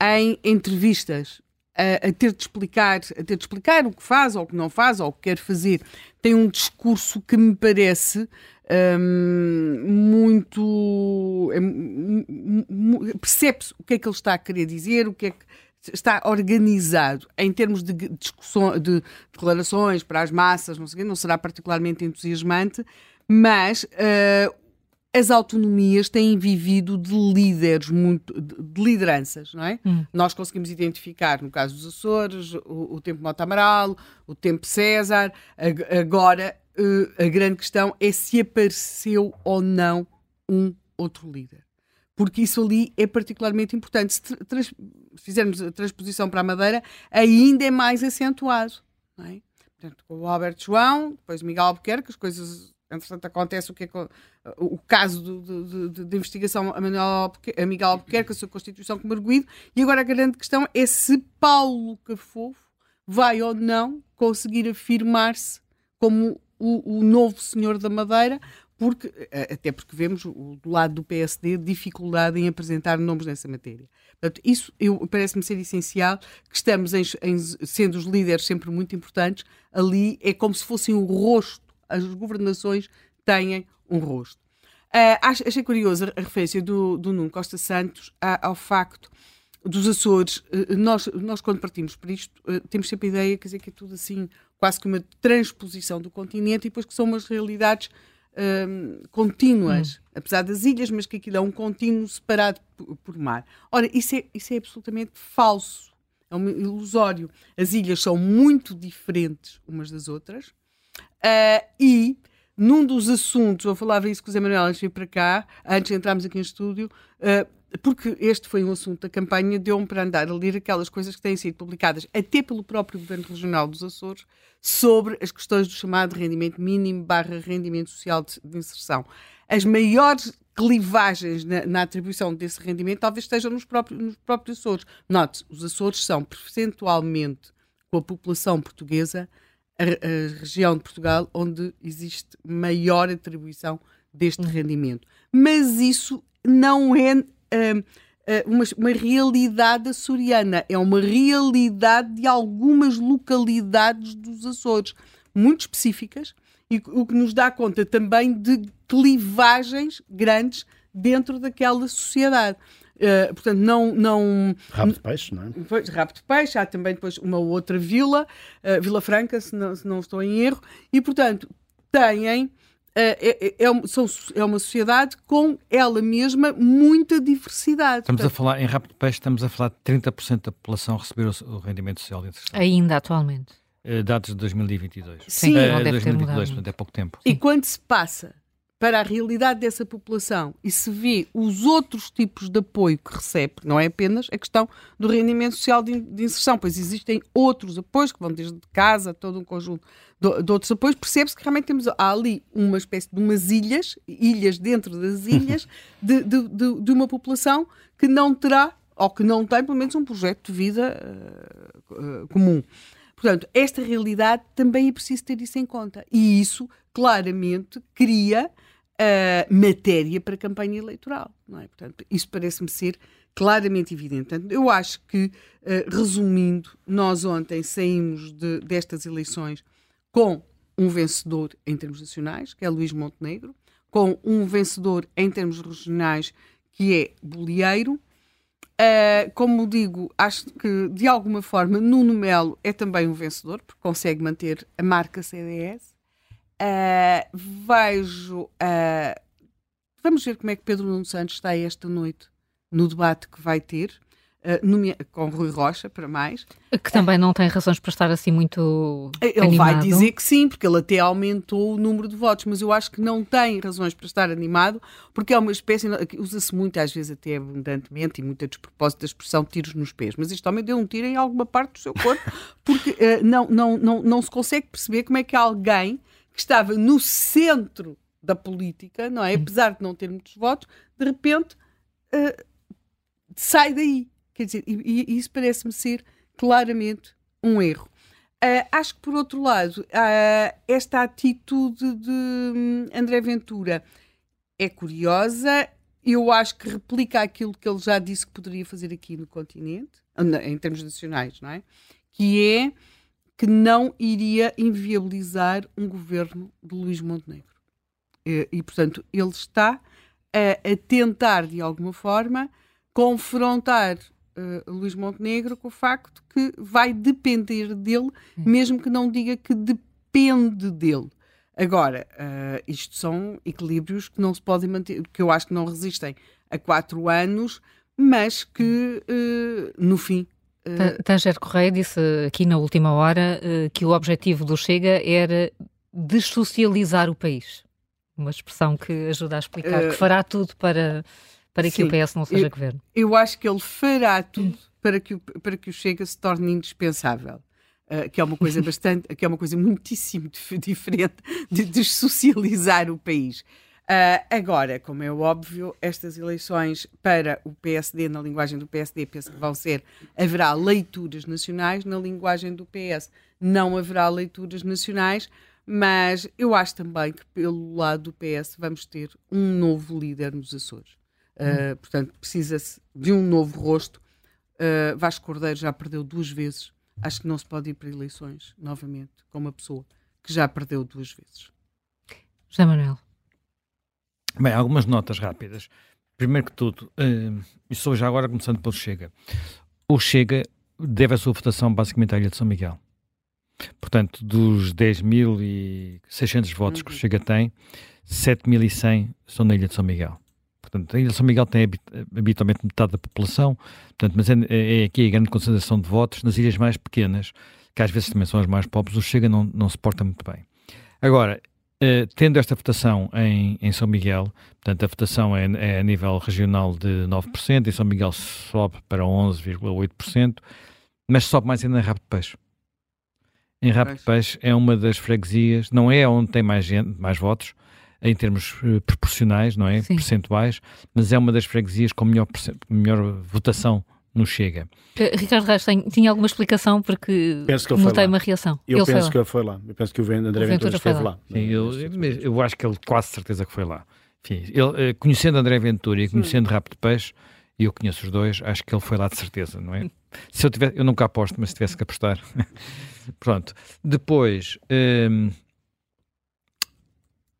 em entrevistas, a, a, ter de explicar, a ter de explicar o que faz ou o que não faz ou o que quer fazer. Tem um discurso que me parece um, muito é, percebe-se o que é que ele está a querer dizer, o que é que está organizado em termos de discussão, de declarações para as massas, não sei não será particularmente entusiasmante, mas uh, as autonomias têm vivido de líderes, muito, de lideranças, não é? Hum. Nós conseguimos identificar, no caso dos Açores, o, o tempo Mota Amaral, o tempo César, agora uh, a grande questão é se apareceu ou não um outro líder porque isso ali é particularmente importante. Se trans, fizermos a transposição para a Madeira, ainda é mais acentuado. É? Portanto, com o Alberto João, depois Miguel Albuquerque, as coisas, entretanto, acontece o que é o caso de, de, de, investigação a, Manuel a Miguel Albuquerque, a sua Constituição como arguído, e agora a grande questão é se Paulo Cafofo vai ou não conseguir afirmar-se como o, o, novo senhor da Madeira, porque, eh, até porque vemos do lado do PSD dificuldade em apresentar nomes nessa matéria. Portanto, isso parece-me ser essencial, que estamos em, em, sendo os líderes sempre muito importantes, ali é como se fossem o rosto, as governações têm um rosto. Uh, achei curiosa a referência do, do Nuno Costa Santos ao facto dos Açores, uh, nós, nós quando partimos para isto, uh, temos sempre a ideia, quer dizer, que é tudo assim, quase que uma transposição do continente e depois que são umas realidades um, contínuas, hum. apesar das ilhas, mas que aquilo é um contínuo separado por, por, mar. Ora, isso é, isso é absolutamente falso, é um ilusório. As ilhas são muito diferentes umas das outras uh, e num dos assuntos, eu falava isso com o Zé Manuel antes de vir para cá, antes de entrarmos aqui em estúdio, uh, porque este foi um assunto da campanha, deu-me para andar a ler aquelas coisas que têm sido publicadas até pelo próprio Governo Regional dos Açores sobre as questões do chamado rendimento mínimo barra rendimento social de, de inserção. As maiores clivagens na, na, atribuição desse rendimento talvez estejam nos próprios, nos próprios Açores. Note, os Açores são percentualmente, com a população portuguesa, a, a região de Portugal onde existe maior atribuição deste uhum. rendimento. Mas isso não é uma, uma, realidade açoriana, é uma realidade de algumas localidades dos Açores, muito específicas, e o que nos dá conta também de clivagens grandes dentro daquela sociedade. Uh, portanto, não, não. Rabo de peixe, não é? Pois, rabo de peixe, há também depois uma outra vila, uh, Vila Franca, se não, se não estou em erro, e portanto têm é, é, é, são, é uma sociedade com ela mesma muita diversidade. Estamos Portanto, a falar, em Rápido Peixe, estamos a falar de 30% da população receber o, o rendimento social de inserção. Ainda atualmente. Uh, dados de 2022. Sim, uh, não deve 2022, portanto, é pouco tempo. E quando se passa para a realidade dessa população e se vê os outros tipos de apoio que recebe, não é apenas a questão do rendimento social de, inserção, pois existem outros apoios que vão desde casa, todo um conjunto de, de outros apoios, percebe-se que realmente temos ali uma espécie de umas ilhas, ilhas dentro das ilhas, (laughs) de, de, de, de uma população que não terá, ou que não tem, pelo menos, um projeto de vida uh, uh, comum. Portanto, esta realidade também é preciso ter isso em conta. E isso, claramente, cria uh, matéria para campanha eleitoral. Não é? Portanto, isso parece-me ser claramente evidente. Portanto, eu acho que, uh, resumindo, nós ontem saímos de, destas eleições com um vencedor em termos nacionais, que é Luís Montenegro, com um vencedor em termos regionais, que é Bolieiro. Uh, como digo, acho que de alguma forma Nuno Melo é também um vencedor, porque consegue manter a marca CDS. Uh, vejo. Uh, vamos ver como é que Pedro Nuno Santos está esta noite no debate que vai ter. Uh, com Rui Rocha, para mais. Que também não tem razões para estar assim muito. Ele animado. vai dizer que sim, porque ele até aumentou o número de votos, mas eu acho que não tem razões para estar animado, porque é uma espécie. Usa-se muito, às vezes até abundantemente, e muito a despropósito da expressão tiros nos pés. Mas este homem deu um tiro em alguma parte do seu corpo, porque uh, não, não, não, não se consegue perceber como é que alguém que estava no centro da política, não é? Apesar de não ter muitos votos, de repente uh, sai daí. Quer dizer, e, e isso parece-me ser claramente um erro. Uh, acho que, por outro lado, uh, esta atitude de um, André Ventura é curiosa. Eu acho que replica aquilo que ele já disse que poderia fazer aqui no continente, em termos nacionais, não é? Que é que não iria inviabilizar um governo de Luís Montenegro. E, e portanto, ele está a, a, tentar, de alguma forma, confrontar uh, Luís Montenegro com o facto que vai depender dele, mesmo que não diga que depende dele. Agora, uh, isto são equilíbrios que não se podem manter, que eu acho que não resistem a quatro anos, mas que, uh, no fim, Tanger Correia disse aqui na última hora uh, que o objetivo do Chega era dessocializar o país. Uma expressão que ajuda a explicar uh, que fará tudo para, para sim, que o PS não seja eu, governo. Eu acho que ele fará tudo para que o, para que o Chega se torne indispensável. Uh, que é uma coisa (laughs) bastante, que é uma coisa muitíssimo diferente de dessocializar o país. Uh, agora, como é óbvio, estas eleições para o PSD, na linguagem do PSD, penso que vão ser, haverá leituras nacionais, na linguagem do PS não haverá leituras nacionais, mas eu acho também que pelo lado do PS vamos ter um novo líder nos Açores. Uh, hum. Portanto, precisa-se de um novo rosto. Uh, Vasco Cordeiro já perdeu duas vezes. Acho que não se pode ir para eleições novamente com uma pessoa que já perdeu duas vezes. José Manuel. Bem, algumas notas rápidas. Primeiro que tudo, uh, e sou já agora começando pelo Chega. O Chega deve a sua votação basicamente à Ilha de São Miguel. Portanto, dos 10.600 votos que o Chega tem, 7.100 são na Ilha de São Miguel. Portanto, a Ilha de São Miguel tem habitualmente metade da população, portanto, mas é, é, aqui a grande concentração de votos. Nas ilhas mais pequenas, que às vezes também são as mais pobres, o Chega não, não se porta muito bem. Agora, Uh, tendo esta votação em, em São Miguel, portanto, a votação é, é, a nível regional de 9%, em São Miguel sobe para 11,8%, mas sobe mais ainda em Rabo de Peixe. Em Rabo de Peixe é uma das freguesias, não é onde tem mais gente, mais votos, em termos uh, proporcionais, não é? Sim. Percentuais, mas é uma das freguesias com melhor, melhor votação no Chega. Uh, Ricardo Reis tinha alguma explicação porque notei uma reação. Eu ele penso que ele foi lá. Eu penso que o André o Ventura, Ventura esteve lá. lá. Sim, eu, eu, acho que ele quase certeza que foi lá. Enfim, ele, uh, conhecendo André Ventura e conhecendo Rápido de Peixe, e eu conheço os dois, acho que ele foi lá de certeza, não é? Se eu tiver, eu nunca aposto, mas se tivesse que apostar. (laughs) Pronto. Depois, um,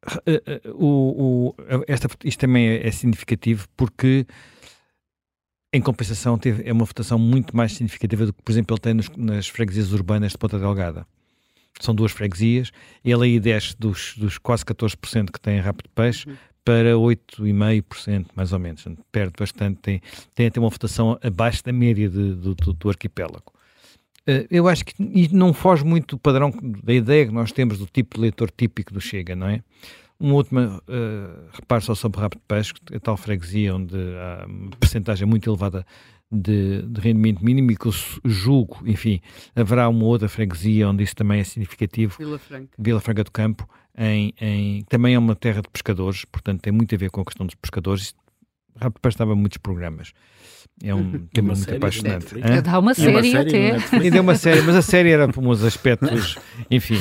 uh, o, o, esta, isto também é, é significativo porque em compensação, teve, é uma votação muito mais significativa do que, por exemplo, ele tem nos, nas freguesias urbanas de Ponta Delgada. são duas freguesias, ele aí desce dos, dos quase 14% que tem de Peixe uhum. para 8,5%, mais ou menos. Perde bastante, tem, tem até uma votação abaixo da média de, do, do, do, arquipélago. Uh, eu acho que não foge muito do padrão da ideia que nós temos do tipo de leitor típico do Chega, não é? Um último uh, reparo só sobre Rabo de Peixe, a tal freguesia onde há uma percentagem muito elevada de, de, rendimento mínimo e que eu julgo, enfim, haverá uma outra freguesia onde isso também é significativo. Vila Franca. Vila Franca do Campo, em, em, também é uma terra de pescadores, portanto tem muito a ver com a questão dos pescadores. Rápido estava muitos programas. É um tema muito apaixonante. Dá uma série, uma série até. E deu uma série, mas a série era por uns aspectos, (laughs) enfim,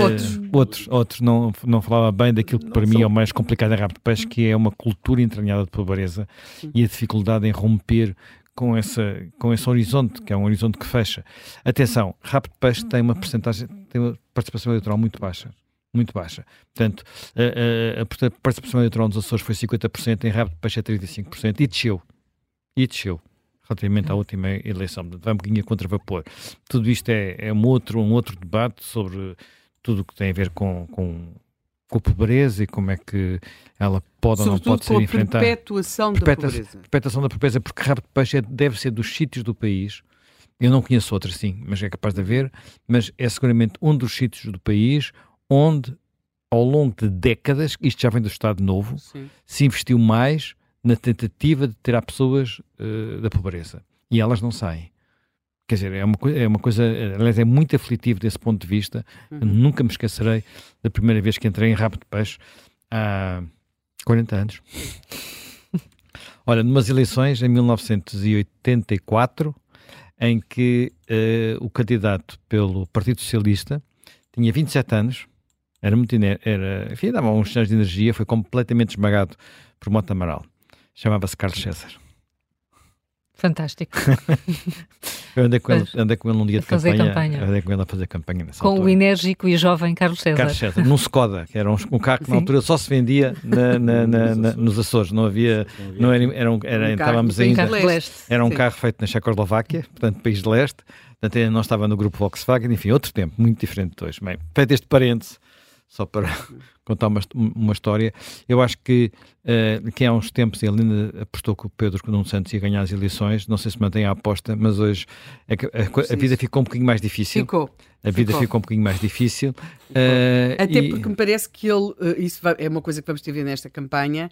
outros. Uh, outros, outros não, não falava bem daquilo que para mim é o mais complicado em Rápido de Peixe, que é uma cultura entranhada de pobreza e a dificuldade em romper com, essa, com esse horizonte, que é um horizonte que fecha. Atenção, Rápido Peixe tem uma percentagem, tem uma participação eleitoral muito baixa. Muito baixa. Portanto, a, a, a participação eleitoral nos Açores foi 50%, em Rápido Peixe é 35%, e desceu. E desceu relativamente à última eleição. Vai um bocadinho contra vapor. Tudo isto é, é um, outro, um outro debate sobre tudo o que tem a ver com, com com a pobreza e como é que ela pode Sobretudo ou não pode ser enfrentada. perpetuação da pobreza. Perpetuação da pobreza, porque rabo de peixe é, deve ser dos sítios do país, eu não conheço outro sim, mas é capaz de haver, mas é seguramente um dos sítios do país onde, ao longo de décadas, isto já vem do Estado Novo, sim. se investiu mais na tentativa de tirar pessoas uh, da pobreza. E elas não saem. Quer dizer, é uma, é uma coisa, aliás, é muito aflitivo desse ponto de vista. Uhum. Nunca me esquecerei da primeira vez que entrei em Rabo de Peixe há 40 anos. (laughs) Olha, numas eleições em 1984, em que uh, o candidato pelo Partido Socialista tinha 27 anos, era muito, era, enfim, dava uns sinais de energia, foi completamente esmagado por Mota Amaral. Chamava-se Carlos César. Fantástico. (laughs) eu andei com, ele, andei com ele num dia de fazer campanha, campanha. Andei com ele a fazer campanha nessa Com altura. o enérgico e jovem Carlos César. Carlos César, num Skoda, que era um, um carro que Sim. na altura só se vendia na, na, na, nos, Açores. Não havia. Não era, era, um, era um estávamos ainda. Era um Sim. carro feito na Checoslováquia, portanto, país de leste. Portanto, não estava no grupo Volkswagen, enfim, outro tempo, muito diferente de hoje. Bem, feito este parêntese, só para (laughs) contar uma, uma história. Eu acho que, uh, que há uns tempos ele ainda apostou que o Pedro Nuno Santos ia ganhar as eleições. Não sei se mantém a aposta, mas hoje a, a, a vida ficou um bocadinho mais difícil. Ficou. A vida ficou, ficou um bocadinho mais difícil. Uh, Até e... porque me parece que ele, uh, isso vai, é uma coisa que vamos ter nesta campanha.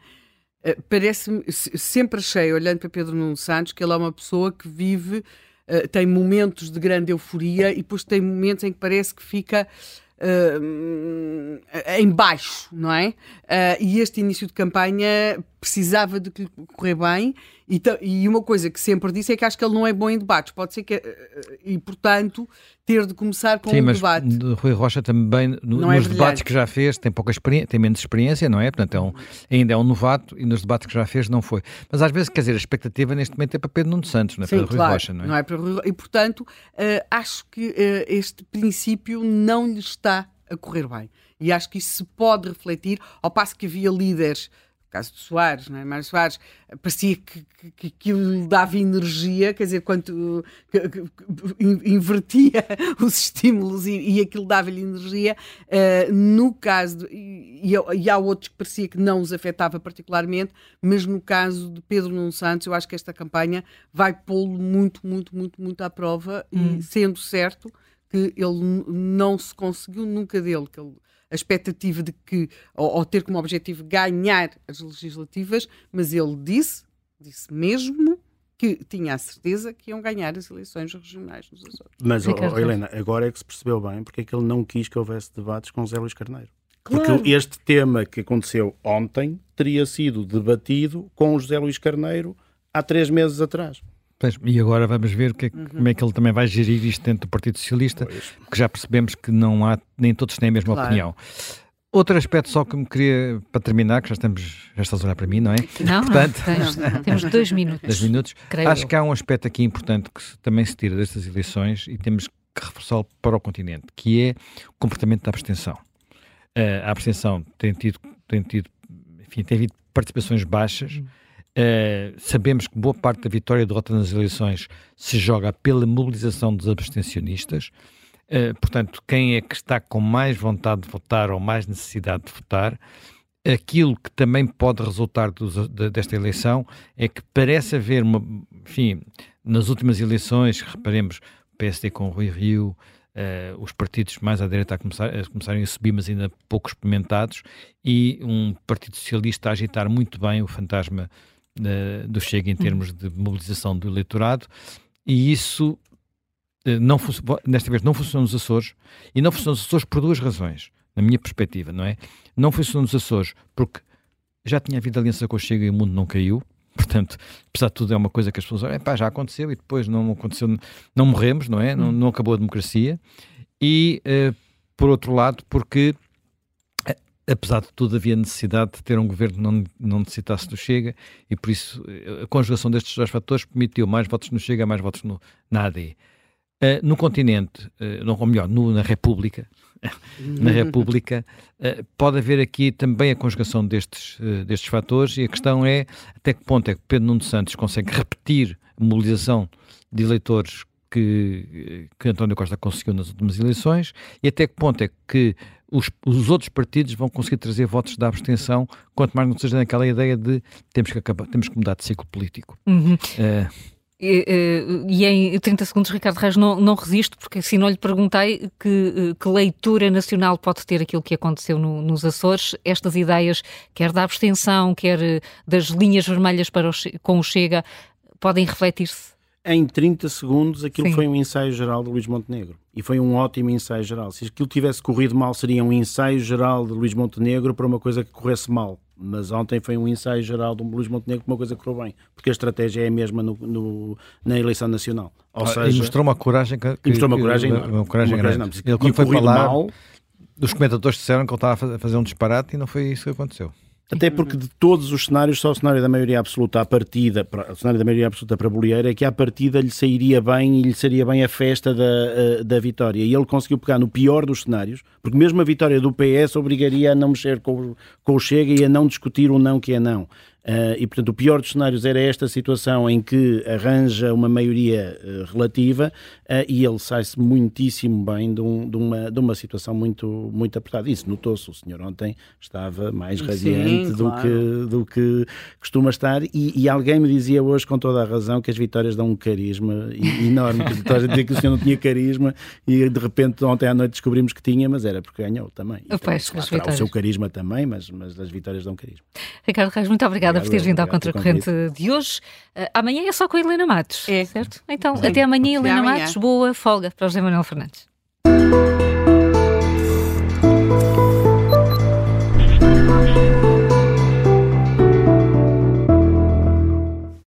Uh, Parece-me, sempre achei, olhando para Pedro Nuno Santos, que ele é uma pessoa que vive, tem momentos de grande euforia e depois tem momentos em que parece que fica uh, em baixo, não é? Uh, e este início de campanha precisava de que lhe correr bem e, e, uma coisa que sempre disse é que acho que ele não é bom em debates, pode ser que uh, e portanto ter de começar com Sim, um mas debate. Rui Rocha também no, é nos debates que já fez tem pouca experiência, tem menos experiência, não é? Portanto, é um, ainda é um novato e nos debates que já fez não foi. Mas às vezes, quer dizer, a expectativa neste momento é para Pedro Nuno Santos, não é Sim, para claro, Rui Rocha, não é? Não é para Rui E portanto, uh, acho que uh, este princípio não lhe está a correr bem. E acho que isso se pode refletir, ao passo que havia líderes caso de Soares, não é? Mário Soares, parecia que, que, aquilo lhe dava energia, quer dizer, quando que, que, invertia (laughs) os estímulos e, e aquilo dava-lhe energia. Uh, no caso, de, e, e, há outros que parecia que não os afetava particularmente, mas no caso de Pedro Nuno Santos, eu acho que esta campanha vai pô-lo muito, muito, muito, muito à prova, hum. e sendo certo que ele não se conseguiu nunca dele, que ele a expectativa de que, ou, ou, ter como objetivo ganhar as legislativas, mas ele disse, disse mesmo, que tinha a certeza que iam ganhar as eleições regionais nos Açores. Mas, oh, oh, Helena, agora é que se percebeu bem porque é que ele não quis que houvesse debates com Zé Luís Carneiro. Claro. Porque este tema que aconteceu ontem teria sido debatido com o José Luís Carneiro há três meses atrás. Pois, e agora vamos ver que, uhum. como é que ele também vai gerir isto dentro do Partido Socialista, pois. que já percebemos que não há, nem todos têm a mesma claro. opinião. Outro aspecto só que me queria, para terminar, que já estamos, já estás a olhar para mim, não é? Não, Portanto, não, temos dois minutos. Dois minutos. Acho eu. que há um aspecto aqui importante que também se tira destas eleições e temos que reforçá-lo para o continente, que é o comportamento da abstenção. Uh, a abstenção tem tido, tem tido, enfim, tem havido participações baixas, uhum. Uh, sabemos que boa parte da vitória e derrota nas eleições se joga pela mobilização dos abstencionistas. Uh, portanto, quem é que está com mais vontade de votar ou mais necessidade de votar? Aquilo que também pode resultar desta eleição é que parece haver uma, enfim, nas últimas eleições, reparemos, PSD com Rui Rio, uh, os partidos mais à direita a, começar, a começarem a subir, mas ainda pouco experimentados, e um Partido Socialista a agitar muito bem o fantasma do Chega em hum. termos de mobilização do eleitorado, e isso uh, não nesta vez não funciona nos Açores, e não funciona nos Açores por duas razões, na minha perspectiva, não é? Não funciona nos Açores porque já tinha havido aliança com o Chega e o mundo não caiu, (laughs) Portanto, apesar de tudo, é uma coisa que as pessoas dizem, já aconteceu e depois não aconteceu, não morremos, não é? Não, não acabou a democracia. E, uh, por outro lado, porque eh, apesar de tudo, havia necessidade de ter um governo que não, não necessitasse do Chega e por isso eh, a conjugação destes dois fatores permitiu mais votos no Chega, mais votos no, na AD. Uh, no continente, uh, ou melhor, no, na República, (laughs) na República, uh, pode haver aqui também a conjugação destes, destes fatores e a questão é até que ponto é que Pedro Nuno Santos consegue repetir a mobilização de eleitores que, que António Costa conseguiu nas últimas eleições e até que ponto é que os, os outros partidos vão conseguir trazer votos da abstenção, quanto mais não seja naquela ideia de temos que, acabar, temos que mudar de ciclo político. Uhum. E, e, em 30 segundos, Ricardo Reis, não, não resisto, porque assim não lhe perguntei que, que leitura nacional pode ter aquilo que aconteceu no, nos Açores, estas ideias, quer da abstenção, quer eh, das linhas vermelhas para o, com o Chega, podem refletir-se? Em 30 segundos, aquilo Sim. foi um ensaio geral de Luís Montenegro. E foi um ótimo ensaio geral. Se aquilo tivesse corrido mal, seria um ensaio geral de Luís Montenegro para uma coisa que corresse mal mas ontem foi um ensaio geral do Luís Montenegro que uma coisa correu bem, porque a estratégia é a mesma no, no na eleição nacional. Ou ah, seja, e mostrou uma coragem que, que mostrou uma coragem, que, uma coragem, uma coragem ele quando foi falar, mal, os comentadores disseram que ele estava a fazer um disparate e não foi isso que aconteceu. Até porque de todos os cenários, só o cenário da maioria absoluta à partida, o cenário da maioria absoluta para Bolieiro é que à partida lhe sairia bem e lhe seria bem a festa da, eh, da vitória. E ele conseguiu pegar no pior dos cenários, porque mesmo a vitória do PS obrigaria a não mexer com, com o Chega e a não discutir o não que é não. Uh, e, portanto, o pior dos cenários era esta situação em que arranja uma maioria uh, relativa uh, e ele sai-se muitíssimo bem de, um, de, uma, de uma situação muito, muito apertada. Isso notou-se. O senhor ontem estava mais radiante Sim, do, claro. que, do que costuma estar. E, e, alguém me dizia hoje, com toda a razão, que as vitórias dão um carisma enorme. Que vitórias a dizer que o senhor não tinha carisma e de repente ontem à noite descobrimos que tinha, mas era porque ganhou também. E, pois, claro, o seu carisma também, mas, mas as vitórias dão carisma. Ricardo Reis, muito obrigada obrigada por teres vindo à Contracorrente de hoje. Uh, amanhã é só com a Helena Matos, é. certo? Então, Sim. até amanhã, Helena amanhã. Matos. Boa folga para o José Manuel Fernandes.